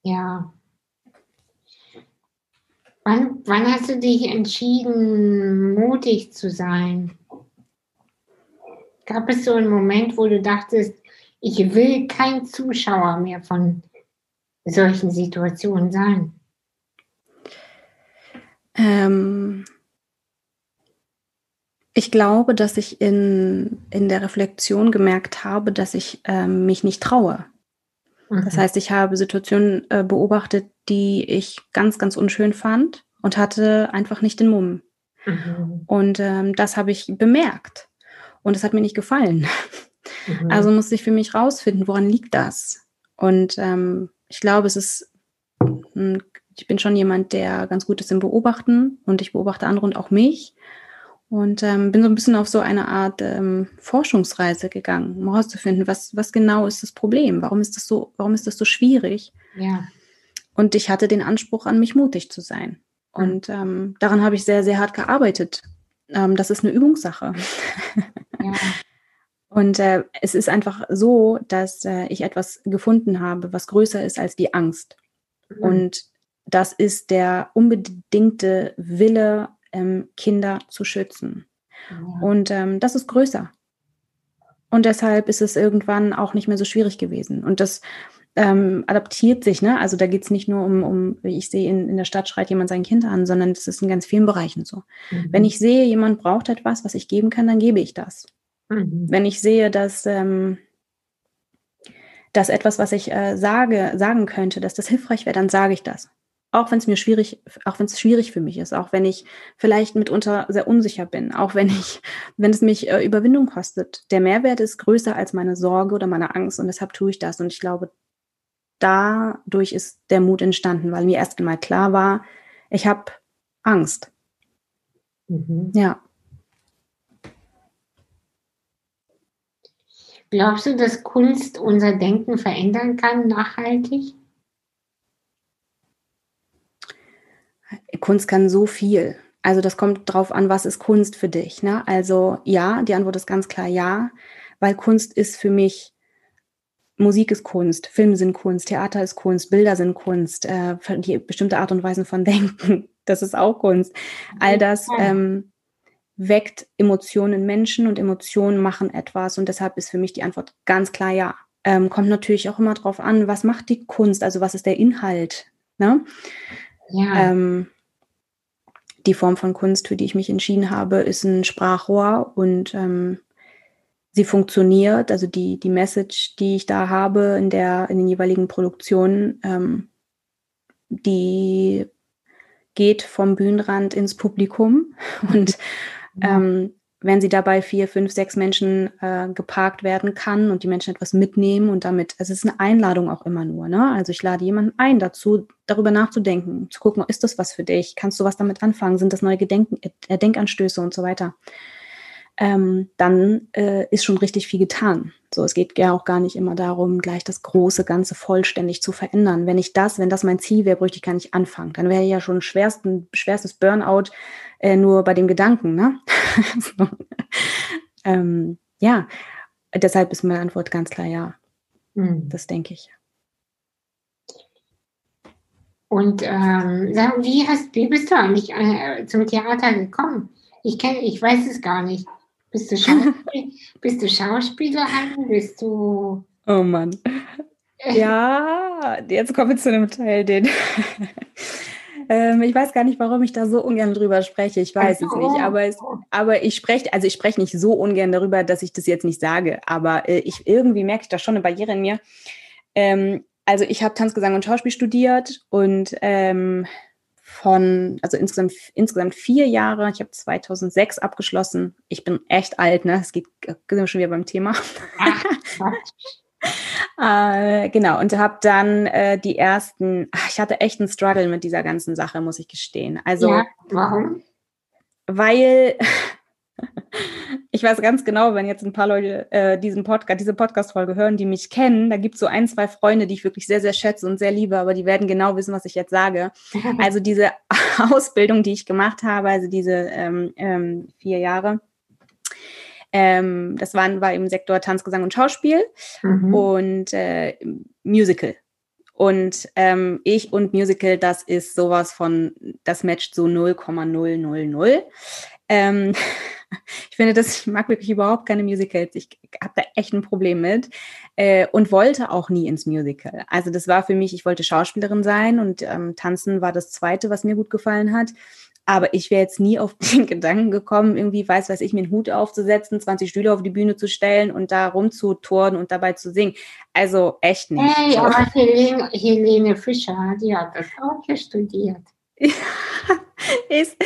Ja. Wann, wann hast du dich entschieden, mutig zu sein? Gab es so einen Moment, wo du dachtest, ich will kein Zuschauer mehr von solchen Situationen sein? Ähm, ich glaube, dass ich in, in der Reflexion gemerkt habe, dass ich ähm, mich nicht traue. Mhm. Das heißt, ich habe Situationen äh, beobachtet, die ich ganz, ganz unschön fand und hatte einfach nicht den Mumm. Mhm. Und ähm, das habe ich bemerkt. Und es hat mir nicht gefallen. Mhm. Also musste ich für mich rausfinden, woran liegt das? Und ähm, ich glaube, es ist, ich bin schon jemand, der ganz gut ist im Beobachten und ich beobachte andere und auch mich. Und ähm, bin so ein bisschen auf so eine Art ähm, Forschungsreise gegangen, um herauszufinden, was, was genau ist das Problem? Warum ist das so, warum ist das so schwierig? Ja. Und ich hatte den Anspruch an mich mutig zu sein. Und ähm, daran habe ich sehr, sehr hart gearbeitet. Ähm, das ist eine Übungssache. Ja. (laughs) Und äh, es ist einfach so, dass äh, ich etwas gefunden habe, was größer ist als die Angst. Mhm. Und das ist der unbedingte Wille, ähm, Kinder zu schützen. Ja. Und ähm, das ist größer. Und deshalb ist es irgendwann auch nicht mehr so schwierig gewesen. Und das ähm, adaptiert sich, ne? Also da geht es nicht nur um, um, wie ich sehe, in, in der Stadt schreit jemand sein Kind an, sondern das ist in ganz vielen Bereichen so. Mhm. Wenn ich sehe, jemand braucht etwas, was ich geben kann, dann gebe ich das. Mhm. Wenn ich sehe, dass, ähm, dass etwas, was ich äh, sage, sagen könnte, dass das hilfreich wäre, dann sage ich das. Auch wenn es mir schwierig, auch wenn es schwierig für mich ist, auch wenn ich vielleicht mitunter sehr unsicher bin, auch wenn ich, wenn es mich äh, Überwindung kostet. Der Mehrwert ist größer als meine Sorge oder meine Angst und deshalb tue ich das. Und ich glaube, dadurch ist der Mut entstanden, weil mir erst einmal klar war, ich habe Angst. Mhm. Ja. Glaubst du, dass Kunst unser Denken verändern kann, nachhaltig? Kunst kann so viel. Also das kommt drauf an, was ist Kunst für dich. Ne? Also ja, die Antwort ist ganz klar ja, weil Kunst ist für mich, Musik ist Kunst, Filme sind Kunst, Theater ist Kunst, Bilder sind Kunst, äh, die bestimmte Art und Weisen von (laughs) Denken, das ist auch Kunst. All das ähm, weckt Emotionen in Menschen und Emotionen machen etwas und deshalb ist für mich die Antwort ganz klar ja. Ähm, kommt natürlich auch immer drauf an, was macht die Kunst, also was ist der Inhalt. Ne? Ja. Ähm, die Form von Kunst, für die ich mich entschieden habe, ist ein Sprachrohr und ähm, sie funktioniert. Also die, die Message, die ich da habe in, der, in den jeweiligen Produktionen, ähm, die geht vom Bühnenrand ins Publikum (laughs) und ähm, wenn sie dabei vier, fünf, sechs Menschen äh, geparkt werden kann und die Menschen etwas mitnehmen und damit, es ist eine Einladung auch immer nur, ne? Also ich lade jemanden ein dazu, darüber nachzudenken, zu gucken, ist das was für dich? Kannst du was damit anfangen? Sind das neue Gedenken, äh, Denkanstöße und so weiter? Ähm, dann äh, ist schon richtig viel getan. So, es geht ja auch gar nicht immer darum, gleich das große Ganze vollständig zu verändern. Wenn ich das, wenn das mein Ziel wäre, bräuchte ich gar nicht anfangen. Dann wäre ja schon schwersten, schwerstes Burnout äh, nur bei dem Gedanken. Ne? (laughs) so. ähm, ja, deshalb ist meine Antwort ganz klar ja. Mhm. Das denke ich. Und ähm, wie, hast, wie bist du eigentlich äh, zum Theater gekommen? Ich kenne, ich weiß es gar nicht. Bist du, (laughs) Schauspiel bist du Schauspielerin? Bist du. Oh Mann. Ja, jetzt kommen wir zu einem Teil, den. (laughs) ähm, ich weiß gar nicht, warum ich da so ungern drüber spreche. Ich weiß es nicht. Aber, es, aber ich spreche, also ich spreche nicht so ungern darüber, dass ich das jetzt nicht sage. Aber äh, ich irgendwie merke ich da schon eine Barriere in mir. Ähm, also ich habe Tanzgesang und Schauspiel studiert und ähm, von, also insgesamt, insgesamt vier Jahre. Ich habe 2006 abgeschlossen. Ich bin echt alt, ne? Es geht sind wir schon wieder beim Thema. (laughs) äh, genau, und habe dann äh, die ersten, ach, ich hatte echt einen Struggle mit dieser ganzen Sache, muss ich gestehen. Also, ja, warum? Weil ich weiß ganz genau, wenn jetzt ein paar Leute äh, diesen Podcast, diese Podcast-Folge hören, die mich kennen, da gibt es so ein, zwei Freunde, die ich wirklich sehr, sehr schätze und sehr liebe, aber die werden genau wissen, was ich jetzt sage. (laughs) Also diese (laughs) Ausbildung, die ich gemacht habe, also diese ähm, ähm, vier Jahre, ähm, das waren, war im Sektor Tanz, Gesang und Schauspiel mhm. und äh, Musical. Und ähm, ich und Musical, das ist sowas von, das matcht so 0,000. Ähm, (laughs) ich finde das, ich mag wirklich überhaupt keine Musicals. Ich habe da echt ein Problem mit äh, und wollte auch nie ins Musical. Also das war für mich, ich wollte Schauspielerin sein und ähm, Tanzen war das Zweite, was mir gut gefallen hat. Aber ich wäre jetzt nie auf (laughs) den Gedanken gekommen, irgendwie, weiß weiß ich, mir einen Hut aufzusetzen, 20 Stühle auf die Bühne zu stellen und da rumzuturnen und dabei zu singen. Also echt nicht. Hey, aber Helene, Helene Fischer, die hat das auch hier studiert. (laughs) es,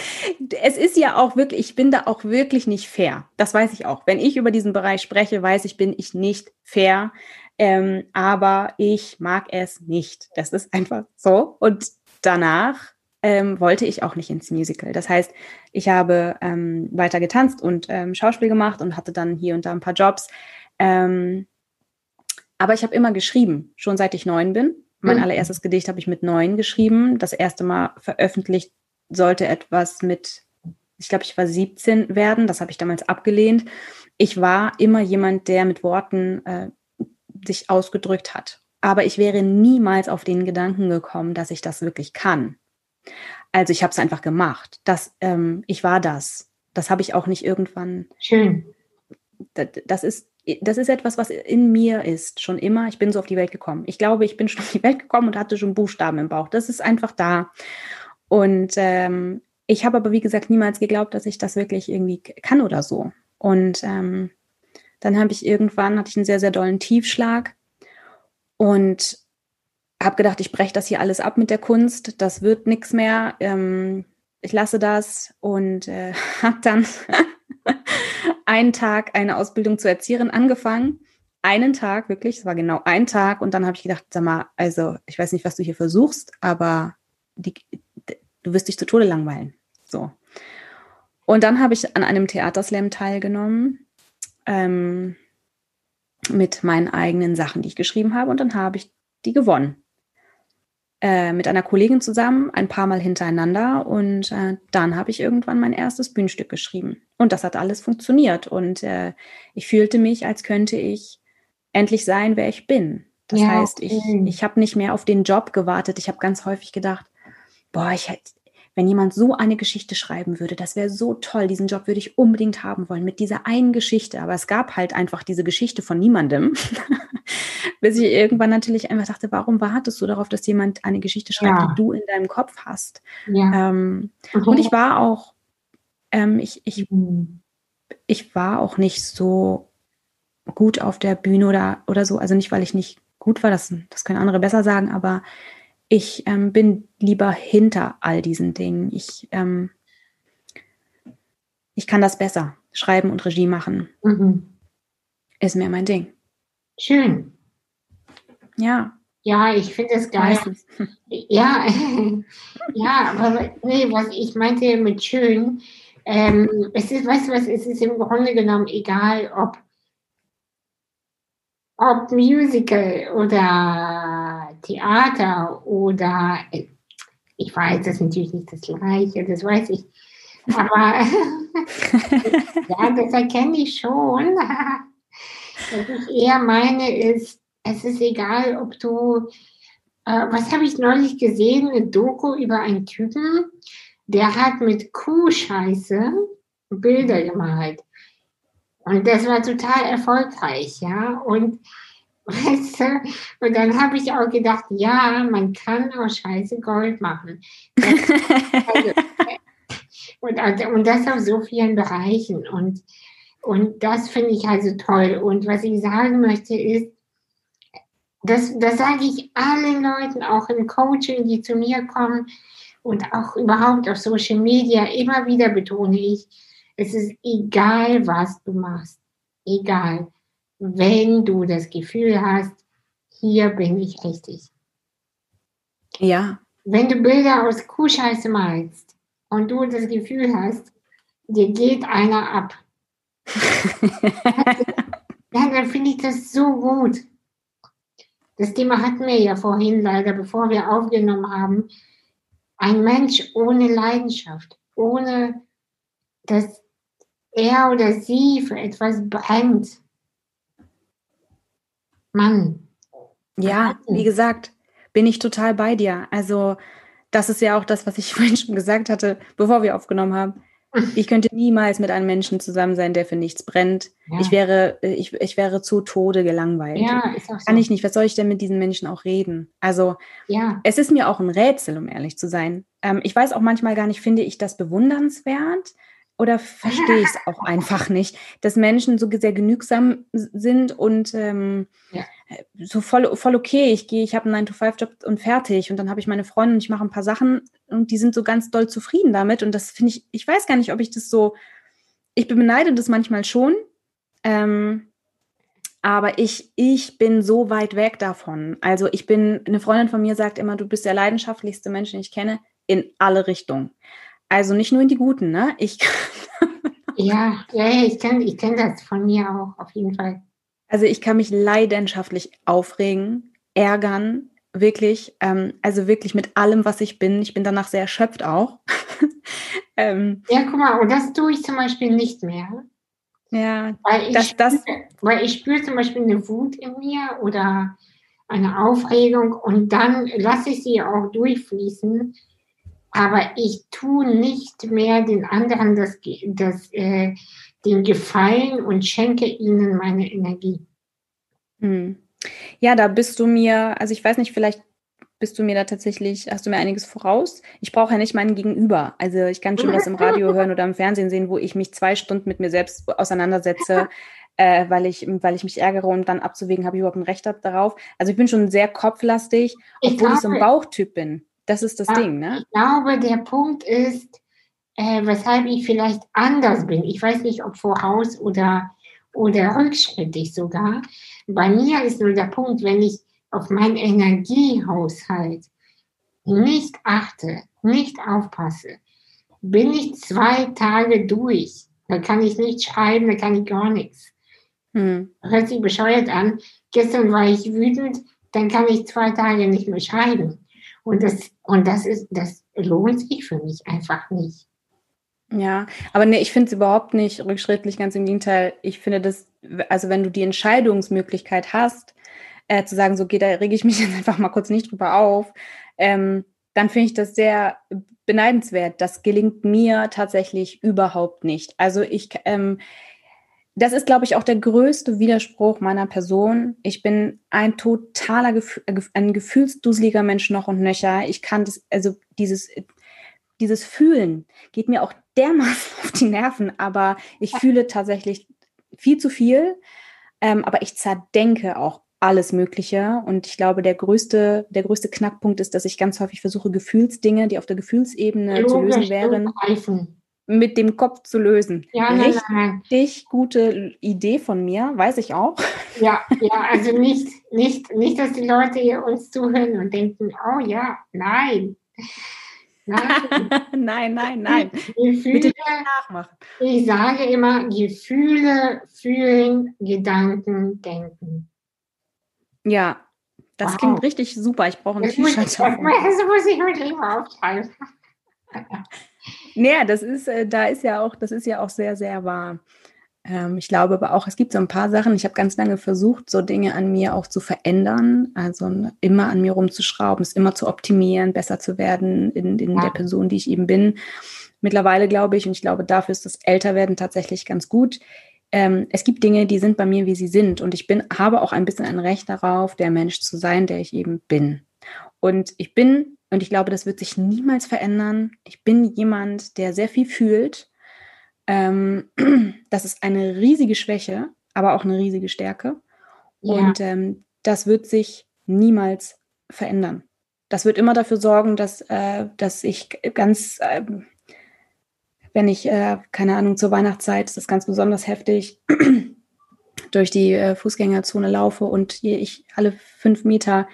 es ist ja auch wirklich, ich bin da auch wirklich nicht fair. Das weiß ich auch. Wenn ich über diesen Bereich spreche, weiß ich, bin ich nicht fair. Ähm, aber ich mag es nicht. Das ist einfach so. Und danach ähm, wollte ich auch nicht ins Musical. Das heißt, ich habe ähm, weiter getanzt und ähm, Schauspiel gemacht und hatte dann hier und da ein paar Jobs. Ähm, aber ich habe immer geschrieben, schon seit ich neun bin. Mein mhm. allererstes Gedicht habe ich mit neun geschrieben. Das erste Mal veröffentlicht sollte etwas mit, ich glaube, ich war 17 werden. Das habe ich damals abgelehnt. Ich war immer jemand, der mit Worten äh, sich ausgedrückt hat. Aber ich wäre niemals auf den Gedanken gekommen, dass ich das wirklich kann. Also ich habe es einfach gemacht. Das, ähm, ich war das. Das habe ich auch nicht irgendwann. Schön. Das, das ist das ist etwas, was in mir ist, schon immer. Ich bin so auf die Welt gekommen. Ich glaube, ich bin schon auf die Welt gekommen und hatte schon Buchstaben im Bauch. Das ist einfach da. Und ähm, ich habe aber, wie gesagt, niemals geglaubt, dass ich das wirklich irgendwie kann oder so. Und ähm, dann habe ich irgendwann, hatte ich einen sehr, sehr dollen Tiefschlag und habe gedacht, ich breche das hier alles ab mit der Kunst. Das wird nichts mehr. Ähm, ich lasse das und äh, (laughs) habe dann (laughs) einen Tag eine Ausbildung zur Erzieherin angefangen einen Tag, wirklich, es war genau ein Tag und dann habe ich gedacht, sag mal, also ich weiß nicht, was du hier versuchst, aber die, du wirst dich zu Tode langweilen. So. Und dann habe ich an einem Theaterslam teilgenommen ähm, mit meinen eigenen Sachen, die ich geschrieben habe und dann habe ich die gewonnen. Äh, mit einer Kollegin zusammen, ein paar Mal hintereinander und äh, dann habe ich irgendwann mein erstes Bühnenstück geschrieben. Und das hat alles funktioniert und äh, ich fühlte mich, als könnte ich endlich sein, wer ich bin. Das ja, heißt, ich, ich habe nicht mehr auf den Job gewartet. Ich habe ganz häufig gedacht, boah, ich hätte, wenn jemand so eine Geschichte schreiben würde, das wäre so toll, diesen Job würde ich unbedingt haben wollen, mit dieser einen Geschichte. Aber es gab halt einfach diese Geschichte von niemandem, (laughs) bis ich irgendwann natürlich einfach dachte, warum wartest du darauf, dass jemand eine Geschichte schreibt, ja. die du in deinem Kopf hast? Ja. Ähm, mhm. Und ich war auch, ähm, ich, ich, mhm. ich war auch nicht so gut auf der Bühne oder, oder so. Also nicht, weil ich nicht gut war, das, das können andere besser sagen, aber ich ähm, bin lieber hinter all diesen Dingen. Ich, ähm, ich kann das besser. Schreiben und Regie machen. Mhm. Ist mehr mein Ding. Schön. Ja. Ja, ich finde es geil. Meistens. (laughs) Ja, (laughs) ja, aber nee, was ich meinte mit schön, ähm, es ist, weißt du was, es ist im Grunde genommen egal, ob, ob Musical oder Theater oder ich weiß, das ist natürlich nicht das Gleiche, das weiß ich. Aber (laughs) ja, das erkenne ich schon. Was ich eher meine, ist, es ist egal, ob du, äh, was habe ich neulich gesehen, eine Doku über einen Typen, der hat mit Kuhscheiße Bilder gemalt. Und das war total erfolgreich, ja. Und Weißt du? Und dann habe ich auch gedacht, ja, man kann aus Scheiße Gold machen. Also, (laughs) und, also, und das auf so vielen Bereichen. Und, und das finde ich also toll. Und was ich sagen möchte ist, das, das sage ich allen Leuten, auch im Coaching, die zu mir kommen und auch überhaupt auf Social Media, immer wieder betone ich, es ist egal, was du machst. Egal wenn du das Gefühl hast, hier bin ich richtig. Ja. Wenn du Bilder aus Kuhscheiße malst und du das Gefühl hast, dir geht einer ab, (laughs) ja, dann finde ich das so gut. Das Thema hatten wir ja vorhin leider, bevor wir aufgenommen haben. Ein Mensch ohne Leidenschaft, ohne dass er oder sie für etwas brennt, Mann. Ja, wie gesagt, bin ich total bei dir. Also, das ist ja auch das, was ich (laughs) vorhin schon gesagt hatte, bevor wir aufgenommen haben. (laughs) Ich könnte niemals mit einem Menschen zusammen sein, der für nichts brennt. Ja. Ich wäre, ich, ich wäre zu Tode gelangweilt. Ja, ist auch so. Kann ich nicht. Was soll ich denn mit diesen Menschen auch reden? Also, ja. es ist mir auch ein Rätsel, um ehrlich zu sein. Ähm, ich weiß auch manchmal gar nicht, finde ich das bewundernswert? Oder verstehe ich es auch einfach nicht, dass Menschen so sehr genügsam sind und ähm, ja. so voll, voll okay, ich gehe, ich habe einen 9-to-5-Job und fertig und dann habe ich meine Freundin und ich mache ein paar Sachen und die sind so ganz doll zufrieden damit und das finde ich, ich weiß gar nicht, ob ich das so, ich beneide das manchmal schon, ähm, aber ich, ich bin so weit weg davon. Also ich bin, eine Freundin von mir sagt immer, du bist der leidenschaftlichste Mensch, den ich kenne, in alle Richtungen. Also nicht nur in die guten, ne? Ich (laughs) ja, ja, ich kenne ich kenn das von mir auch, auf jeden Fall. Also ich kann mich leidenschaftlich aufregen, ärgern, wirklich, ähm, also wirklich mit allem, was ich bin. Ich bin danach sehr erschöpft auch. (laughs) ähm, ja, guck mal, und das tue ich zum Beispiel nicht mehr. Ja, weil ich, das, spüre, das, weil ich spüre zum Beispiel eine Wut in mir oder eine Aufregung und dann lasse ich sie auch durchfließen aber ich tue nicht mehr den anderen das, das, äh, den Gefallen und schenke ihnen meine Energie. Hm. Ja, da bist du mir, also ich weiß nicht, vielleicht bist du mir da tatsächlich, hast du mir einiges voraus. Ich brauche ja nicht meinen Gegenüber. Also ich kann schon was im Radio hören oder im Fernsehen sehen, wo ich mich zwei Stunden mit mir selbst auseinandersetze, (laughs) äh, weil, ich, weil ich mich ärgere und dann abzuwägen, habe ich überhaupt ein Recht darauf. Also ich bin schon sehr kopflastig, obwohl ich, glaube, ich so ein Bauchtyp bin. Das ist das ja, Ding, ne? Ich glaube, der Punkt ist, äh, weshalb ich vielleicht anders bin. Ich weiß nicht, ob voraus oder, oder rückschrittig sogar. Bei mir ist nur der Punkt, wenn ich auf meinen Energiehaushalt nicht achte, nicht aufpasse, bin ich zwei Tage durch. Da kann ich nicht schreiben, da kann ich gar nichts. Hm. Hört sich bescheuert an. Gestern war ich wütend, dann kann ich zwei Tage nicht mehr schreiben. Und das, und das ist, das lohnt sich für mich einfach nicht. Ja, aber nee, ich finde es überhaupt nicht rückschrittlich, ganz im Gegenteil. Ich finde das, also wenn du die Entscheidungsmöglichkeit hast, äh, zu sagen, so geht, da rege ich mich (laughs) jetzt einfach mal kurz nicht drüber auf, ähm, dann finde ich das sehr beneidenswert. Das gelingt mir tatsächlich überhaupt nicht. Also ich, ähm, das ist, glaube ich, auch der größte Widerspruch meiner Person. Ich bin ein totaler, äh, ein gefühlsduseliger Mensch noch und nöcher. Ich kann das, also dieses, dieses Fühlen geht mir auch dermaßen (laughs) auf die Nerven, aber ich fühle tatsächlich viel zu viel. Ähm, aber ich zerdenke auch alles Mögliche. Und ich glaube, der größte, der größte Knackpunkt ist, dass ich ganz häufig versuche, Gefühlsdinge, die auf der Gefühlsebene Logisch, zu lösen wären, mit dem Kopf zu lösen. Ja, nein, nein, Richtig gute Idee von mir, weiß ich auch. Ja, ja, (laughs) also nicht, nicht, nicht, dass die Leute hier uns zuhören und denken, oh ja, nein. (laughs) Nein, nein, nein. nein. Gefühle, Bitte nachmachen. Ich sage immer, Gefühle, fühlen, Gedanken, denken. Ja, das wow. klingt richtig super. Ich brauche ein T-Shirt. Das muss ich mir lieber (laughs) aufschreiben. Naja, das ist, äh, da ist ja auch, das ist ja auch sehr, sehr wahr. Ähm, ich glaube aber auch, es gibt so ein paar Sachen. Ich habe ganz lange versucht, so Dinge an mir auch zu verändern. Also immer an mir rumzuschrauben, es immer zu optimieren, besser zu werden in, in ja. der Person, die ich eben bin. Mittlerweile glaube ich, und ich glaube, dafür ist das Älterwerden tatsächlich ganz gut, ähm, es gibt Dinge, die sind bei mir, wie sie sind. Und ich bin, habe auch ein bisschen ein Recht darauf, der Mensch zu sein, der ich eben bin. Und ich bin, und ich glaube, das wird sich niemals verändern, ich bin jemand, der sehr viel fühlt. Ähm, (clears throat) das ist eine riesige Schwäche, aber auch eine riesige Stärke. Ja. Und ähm, das wird sich niemals verändern. Das wird immer dafür sorgen, dass, äh, dass ich ganz, äh, wenn ich, äh, keine Ahnung, zur Weihnachtszeit, ist das ganz besonders heftig, (clears throat) durch die äh, Fußgängerzone laufe und ich alle fünf Meter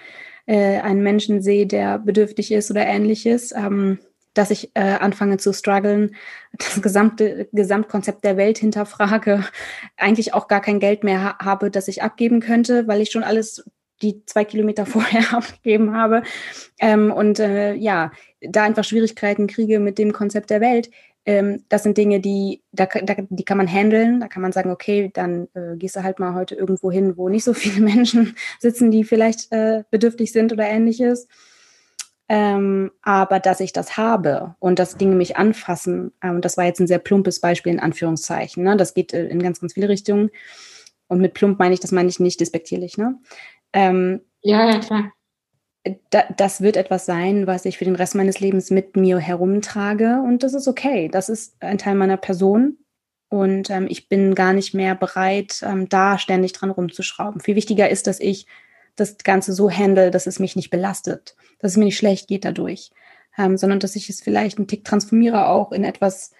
äh, einen Menschen sehe, der bedürftig ist oder ähnliches, ähm, dass ich äh, anfange zu strugglen, (laughs) das gesamte Gesamtkonzept der Welt hinterfrage, (laughs) eigentlich auch gar kein Geld mehr ha habe, das ich abgeben könnte, weil ich schon alles die zwei Kilometer (laughs) vorher abgegeben habe. Ähm, und äh, ja, da einfach Schwierigkeiten kriege mit dem Konzept der Welt, ähm, das sind Dinge, die, da, da, die kann man handeln. Da kann man sagen, okay, dann äh, gehst du halt mal heute irgendwo hin, wo nicht so viele (laughs) Menschen sitzen, die vielleicht äh, bedürftig sind oder ähnliches. Ähm, aber dass ich das habe und dass Dinge mich anfassen, ähm, das war jetzt ein sehr plumpes Beispiel in Anführungszeichen. Ne? Das geht äh, in ganz, ganz viele Richtungen. Und mit plump meine ich, das meine ich nicht despektierlich. Ne? Ähm, ja, ja, klar das wird etwas sein, was ich für den Rest meines Lebens mit mir herumtrage und das ist okay. Das ist ein Teil meiner Person und ähm, ich bin gar nicht mehr bereit, ähm, da ständig dran rumzuschrauben. Viel wichtiger ist, dass ich das Ganze so handle, dass es mich nicht belastet, dass es mir nicht schlecht geht dadurch, ähm, sondern dass ich es vielleicht einen Tick transformiere auch in etwas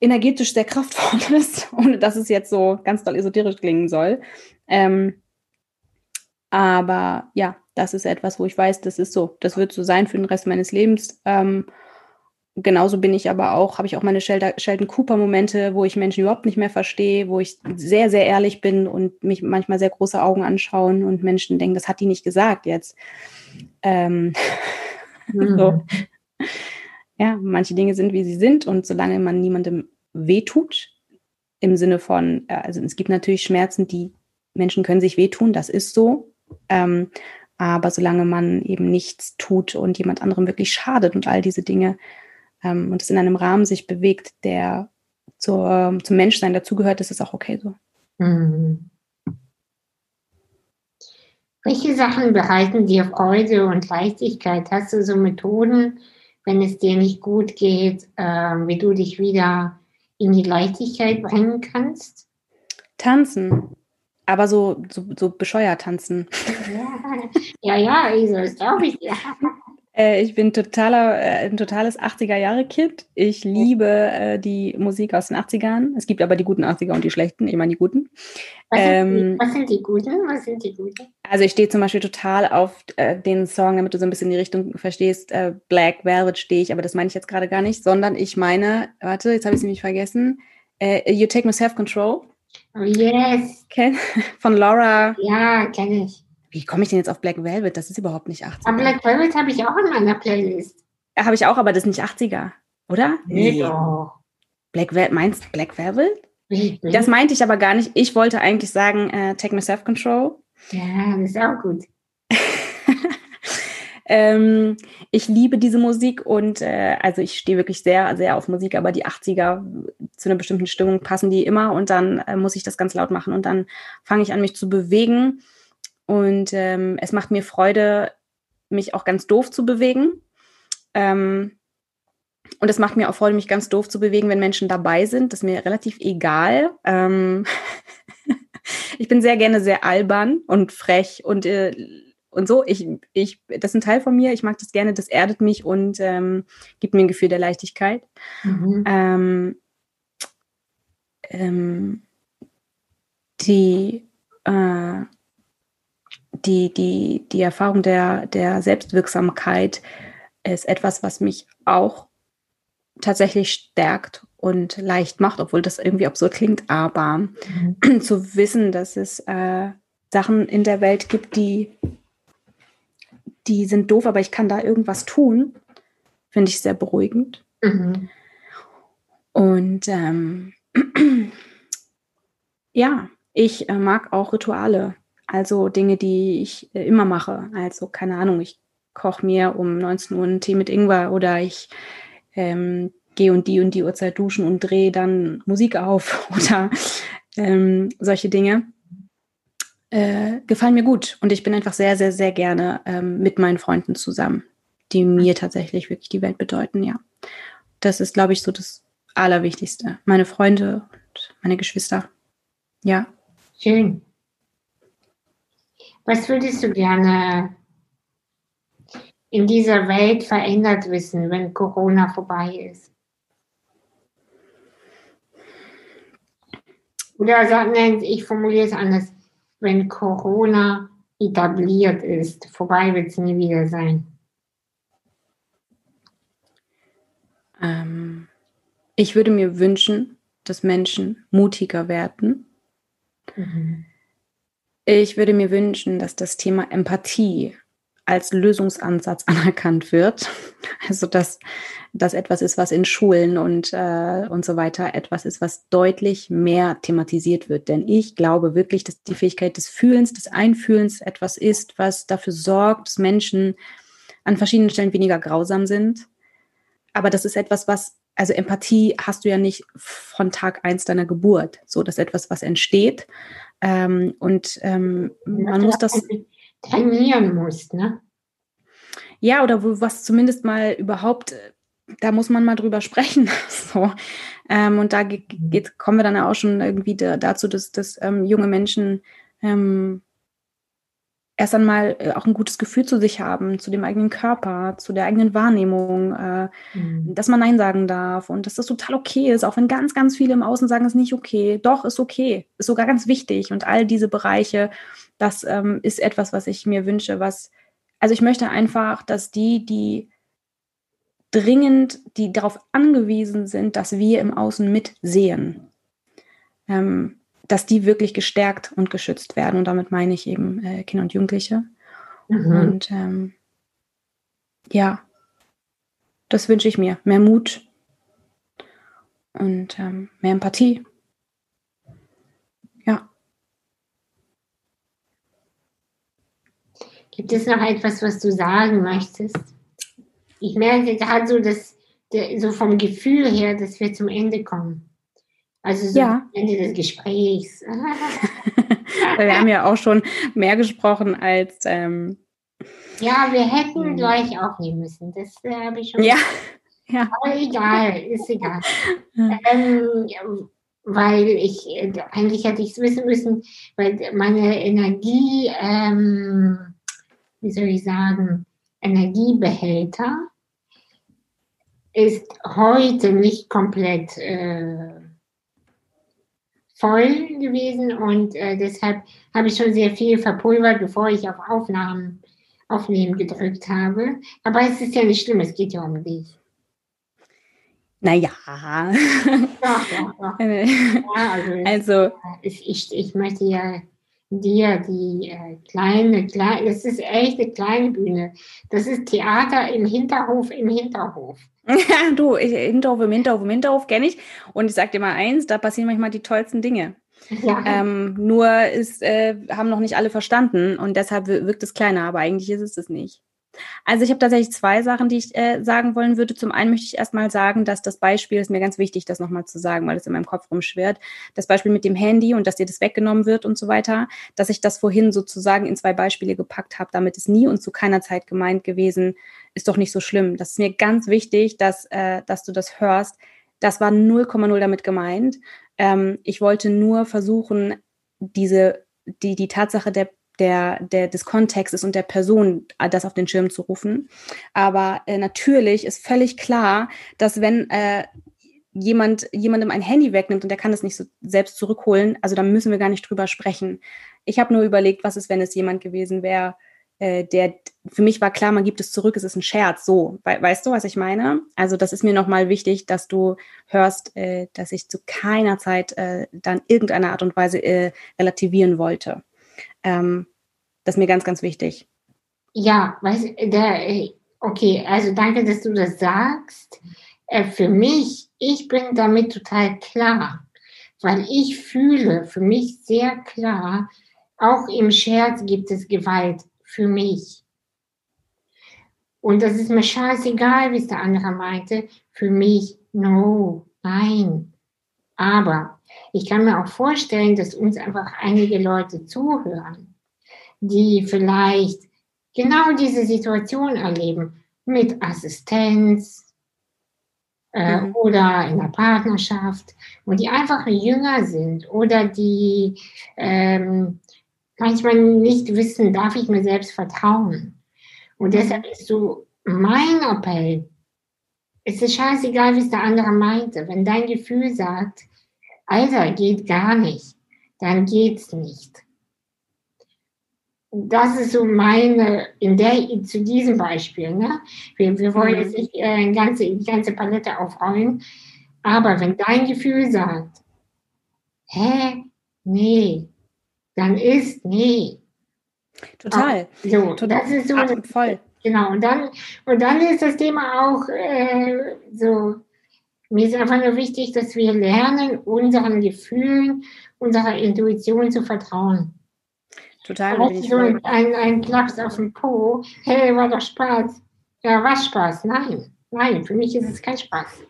energetisch sehr kraftvolles, (laughs) ohne dass es jetzt so ganz doll esoterisch klingen soll. Ähm, aber ja, das ist etwas, wo ich weiß, das ist so, das wird so sein für den Rest meines Lebens. Ähm, genauso bin ich aber auch, habe ich auch meine Sheldon Cooper-Momente, wo ich Menschen überhaupt nicht mehr verstehe, wo ich sehr, sehr ehrlich bin und mich manchmal sehr große Augen anschauen und Menschen denken, das hat die nicht gesagt jetzt. Ähm, (laughs) mhm. so. Ja, manche Dinge sind, wie sie sind und solange man niemandem wehtut, im Sinne von, äh, also es gibt natürlich Schmerzen, die Menschen können sich wehtun, das ist so. Ähm, aber solange man eben nichts tut und jemand anderem wirklich schadet und all diese Dinge ähm, und es in einem Rahmen sich bewegt, der zur, zum Menschsein dazugehört, ist es auch okay so. Mhm. Welche Sachen bereiten dir Freude und Leichtigkeit? Hast du so Methoden, wenn es dir nicht gut geht, äh, wie du dich wieder in die Leichtigkeit bringen kannst? Tanzen aber so, so, so bescheuert tanzen. (laughs) Ja, ja, also, das glaube ich ja. (laughs) Äh, ich bin totaler, äh, ein totales 80er-Jahre-Kind. Ich liebe äh, die Musik aus den 80ern. Es gibt aber die guten 80er und die schlechten. Ich meine die guten. Was, ähm, sind, die, was sind die guten? Was sind die guten? Also ich stehe zum Beispiel total auf äh, den Song, damit du so ein bisschen die Richtung verstehst. Black Velvet stehe ich, aber das meine ich jetzt gerade gar nicht, sondern ich meine, warte, jetzt habe ich es nämlich vergessen. You Take Me Self-Control. Oh yes. Ken, (laughs) von Laura. Ja, kenne ich. Wie komme ich denn jetzt auf Black Velvet? Das ist überhaupt nicht 80er. Aber Black Velvet habe ich auch in meiner Playlist. Ja, habe ich auch, aber das ist nicht 80er, oder? Nee. Doch. Black Velvet, meinst du Black Velvet? Das meinte ich aber gar nicht. Ich wollte eigentlich sagen, äh, Take My Self Control. Ja, das ist auch gut. Ähm, ich liebe diese Musik und äh, also ich stehe wirklich sehr, sehr auf Musik, aber die 80er zu einer bestimmten Stimmung passen die immer und dann äh, muss ich das ganz laut machen und dann fange ich an, mich zu bewegen und ähm, es macht mir Freude, mich auch ganz doof zu bewegen. Ähm, und es macht mir auch Freude, mich ganz doof zu bewegen, wenn Menschen dabei sind. Das ist mir relativ egal. Ähm (laughs) ich bin sehr gerne sehr albern und frech und, äh, und so. Ich, ich, das ist ein Teil von mir. Ich mag das gerne. Das erdet mich und ähm, gibt mir ein Gefühl der Leichtigkeit. Mhm. Ähm, ähm die äh, die, die, die Erfahrung der, der Selbstwirksamkeit ist etwas, was mich auch tatsächlich stärkt und leicht macht, obwohl das irgendwie absurd klingt, aber mhm. zu wissen, dass es äh, Sachen in der Welt gibt, die, die sind doof, aber ich kann da irgendwas tun, finde ich sehr beruhigend. Mhm. Und ähm, (clears throat) ja, ich äh, mag auch Rituale. Also Dinge, die ich äh, immer mache. Also keine Ahnung, ich koche mir um 19 Uhr einen Tee mit Ingwer oder ich ähm, gehe und die und die Uhrzeit duschen und drehe dann Musik auf (laughs) oder ähm, solche Dinge. Äh, gefallen mir gut und ich bin einfach sehr, sehr, sehr gerne ähm, mit meinen Freunden zusammen, die mir tatsächlich wirklich die Welt bedeuten, ja. Das ist, glaube ich, so das Allerwichtigste. Meine Freunde und meine Geschwister. Ja. Schön. Was würdest du gerne in dieser Welt verändert wissen, wenn Corona vorbei ist? Oder sagen, ich formuliere es anders, wenn Corona etabliert ist, vorbei wird es nie wieder sein. Ähm, ich würde mir wünschen, dass Menschen mutiger werden. Mhm. Ich würde mir wünschen, dass das Thema Empathie als Lösungsansatz (laughs) anerkannt wird. Also dass das etwas ist, was in Schulen und, äh, und so weiter etwas ist, was deutlich mehr thematisiert wird. Denn ich glaube wirklich, dass die Fähigkeit des Fühlens, des Einfühlens etwas ist, was dafür sorgt, dass Menschen an verschiedenen Stellen weniger grausam sind. Aber das ist etwas, was, also Empathie hast du ja nicht von Tag eins deiner Geburt. So, das ist etwas, was entsteht ähm, und ähm, man muss das trainieren muss, ne? Ja, oder was zumindest mal überhaupt, da muss man mal drüber (laughs) sprechen. so. Ähm, und da geht, kommen wir dann auch schon irgendwie da, dazu, dass, dass ähm, junge Menschen ähm, erst einmal äh, auch ein gutes Gefühl zu sich haben, zu dem eigenen Körper, zu der eigenen Wahrnehmung, äh, mhm. dass man Nein sagen darf und dass das total okay ist, auch wenn ganz, ganz viele im Außen sagen, es ist nicht okay. Doch, ist okay, ist sogar ganz wichtig. Und all diese Bereiche, das ähm, ist etwas, was ich mir wünsche, was, also ich möchte einfach, dass die, die dringend, die darauf angewiesen sind, dass wir im Außen mitsehen, ähm, dass die wirklich gestärkt und geschützt werden. Und damit meine ich eben äh, Kinder und Jugendliche. Mhm. Und ähm, ja, das wünsche ich mir. Mehr Mut und ähm, mehr Empathie. Ja. Gibt es noch etwas, was du sagen möchtest? Ich merke gerade so, dass so vom Gefühl her, dass wir zum Ende kommen. Also so ja. Ende des Gesprächs. (laughs) (laughs) wir haben ja auch schon mehr gesprochen als. Ähm, ja, wir hätten ähm, gleich aufnehmen müssen. Das äh, habe ich schon. Ja. ja. Aber egal, ist egal. ähm, weil ich, äh, eigentlich hätte ich es wissen müssen, weil meine Energie, ähm, wie soll ich sagen, Energiebehälter ist heute nicht komplett äh, voll gewesen und äh, deshalb habe ich schon sehr viel verpulvert, bevor ich auf Aufnahmen aufnehmen gedrückt habe. Aber es ist ja nicht schlimm, es geht ja um dich. Naja. Ja, ja, (laughs) ja. ja also, also ich, ich, ich möchte ja dir die äh, kleine, kleine, das ist echt eine kleine Bühne. Das ist Theater im Hinterhof, im Hinterhof. Ja, du, ich, Hinterhof im Hinterhof im Hinterhof kenne ich. Und ich sage dir mal eins, da passieren manchmal die tollsten Dinge. Ja. Ähm, nur ist, äh, haben noch nicht alle verstanden und deshalb wirkt es kleiner, aber eigentlich ist es es nicht. Also ich habe tatsächlich zwei Sachen, die ich äh, sagen wollen würde. Zum einen möchte ich erstmal sagen, dass das Beispiel ist mir ganz wichtig, das nochmal zu sagen, weil es in meinem Kopf rumschwirrt. Das Beispiel mit dem Handy und dass dir das weggenommen wird und so weiter, dass ich das vorhin sozusagen in zwei Beispiele gepackt habe, damit es nie und zu keiner Zeit gemeint gewesen, ist doch nicht so schlimm. Das ist mir ganz wichtig, dass, äh, dass du das hörst. Das war 0,0 damit gemeint. Ähm, ich wollte nur versuchen, diese, die, die Tatsache der der, der, des Kontextes und der Person äh, das auf den Schirm zu rufen. Aber äh, natürlich ist völlig klar, dass wenn äh, jemand jemandem ein Handy wegnimmt und der kann es nicht so selbst zurückholen, also da müssen wir gar nicht drüber sprechen. Ich habe nur überlegt, was ist, wenn es jemand gewesen wäre, äh, der für mich war klar, man gibt es zurück, es ist ein Scherz. So, We weißt du, was ich meine? Also das ist mir nochmal wichtig, dass du hörst, äh, dass ich zu keiner Zeit äh, dann irgendeiner Art und Weise äh, relativieren wollte. Ähm, das ist mir ganz, ganz wichtig. Ja, weißt der, okay, also danke, dass du das sagst. Äh, für mich, ich bin damit total klar, weil ich fühle für mich sehr klar, auch im Scherz gibt es Gewalt für mich. Und das ist mir scheißegal, wie es der andere meinte. Für mich, no, nein. Aber ich kann mir auch vorstellen, dass uns einfach einige Leute zuhören, die vielleicht genau diese Situation erleben mit Assistenz äh, mhm. oder in der Partnerschaft und die einfach jünger sind oder die ähm, manchmal nicht wissen, darf ich mir selbst vertrauen. Und mhm. deshalb ist so mein Appell, es ist scheißegal, wie es der andere meinte. Wenn dein Gefühl sagt, Alter, geht gar nicht, dann geht's nicht. Das ist so meine, in der, zu diesem Beispiel, ne? Wir, wir wollen jetzt nicht äh, ganze, die ganze Palette aufrollen, aber wenn dein Gefühl sagt, hä, nee, dann ist nee. Total. So, Total. das ist so. Ach, voll. Genau, und dann, und dann ist das Thema auch äh, so, mir ist einfach nur wichtig, dass wir lernen, unseren Gefühlen, unserer Intuition zu vertrauen. Total. Weißt so ein, ein Klaps auf den Po, hey, war doch Spaß. Ja, was Spaß? Nein, nein, für mich ist es kein Spaß.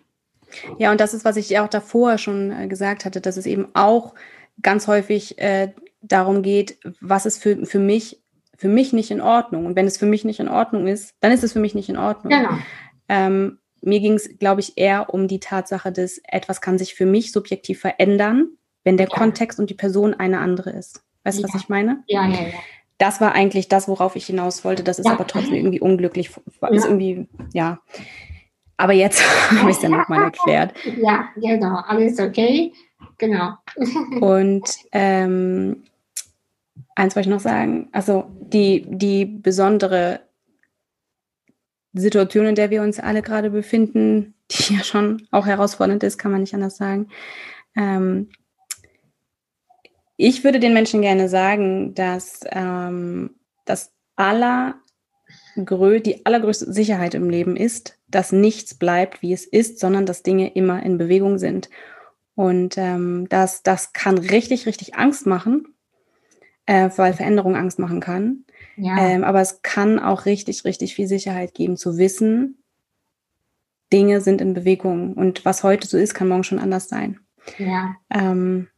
Ja, und das ist, was ich auch davor schon äh, gesagt hatte, dass es eben auch ganz häufig äh, darum geht, was ist für, für mich für mich nicht in Ordnung. Und wenn es für mich nicht in Ordnung ist, dann ist es für mich nicht in Ordnung. Genau. Ähm, mir ging es, glaube ich, eher um die Tatsache, dass etwas kann sich für mich subjektiv verändern, wenn der ja. Kontext und die Person eine andere ist. Weißt du, ja. was ich meine? Ja, ja, ja. Das war eigentlich das, worauf ich hinaus wollte. Das ist ja. aber trotzdem irgendwie unglücklich. Ist irgendwie, ja. Aber jetzt (laughs) habe ich es dann nochmal erklärt. Ja, genau. Alles okay. Genau. (laughs) und ähm, eins wollte ich noch sagen. Also die, die besondere Situation, in der wir uns alle gerade befinden, (laughs) die ja schon auch herausfordernd ist, kann man nicht anders sagen. Ähm, ich würde den Menschen gerne sagen, dass ähm, das aller, die allergrößte Sicherheit im Leben ist, dass nichts bleibt, wie es ist, sondern dass Dinge immer in Bewegung sind. Und ähm, das, das kann richtig, richtig Angst machen, äh, weil Veränderung Angst machen kann. Ja. Ähm, aber es kann auch richtig, richtig viel Sicherheit geben, zu wissen, Dinge sind in Bewegung und was heute so ist, kann morgen schon anders sein. Ja. Ähm,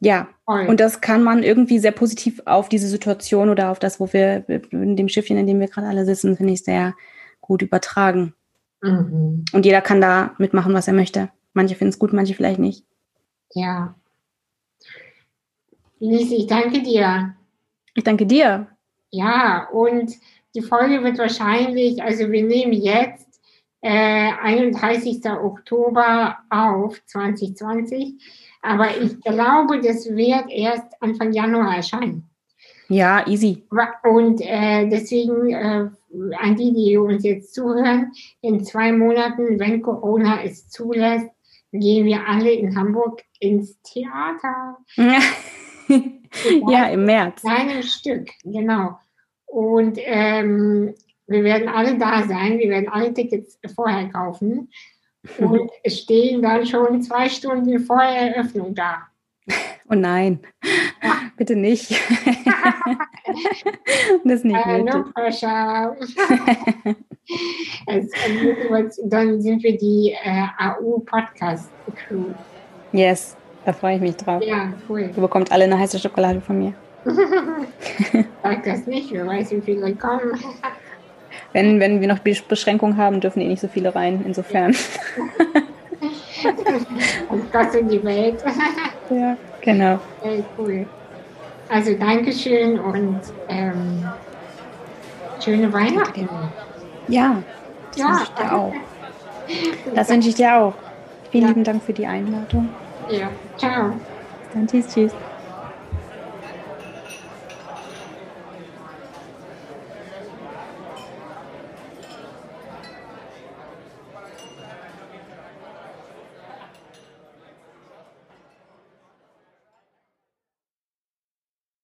ja, Voll. und das kann man irgendwie sehr positiv auf diese Situation oder auf das, wo wir in dem Schiffchen, in dem wir gerade alle sitzen, finde ich sehr gut übertragen. Mhm. Und jeder kann da mitmachen, was er möchte. Manche finden es gut, manche vielleicht nicht. Ja. Lisi, ich danke dir. Ich danke dir. Ja, und die Folge wird wahrscheinlich, also wir nehmen jetzt äh, 31. Oktober auf 2020, aber ich glaube, das wird erst Anfang Januar erscheinen. Ja, easy. Und äh, deswegen äh, an die, die uns jetzt zuhören, in zwei Monaten, wenn Corona es zulässt, gehen wir alle in Hamburg ins Theater. ja, (laughs) im März. Einem Stück, genau. Und ähm, wir werden alle da sein, wir werden alle Tickets vorher kaufen (laughs) und stehen dann schon zwei Stunden vor Eröffnung da. Oh nein, (laughs) bitte nicht. (laughs) das ist nicht uh, No pressure. dann sind wir die äh, AU Podcast Crew. Yes, da freue ich mich drauf. Ja, cool. Du bekommst alle eine heiße Schokolade von mir. (laughs) Sag das nicht, wer weiß, wie viele kommen. (laughs) wenn, wenn wir noch Beschränkungen haben, dürfen eh nicht so viele rein, insofern. (laughs) Und das in die Welt. ja, genau. Sehr cool. Also Dankeschön und ähm, schöne Weihnachten. Ja, das ja. wünsche ich dir auch. Das wünsche ich dir auch. Vielen ja. lieben Dank für die Einladung. Ja, ciao. Dann tschüss, tschüss.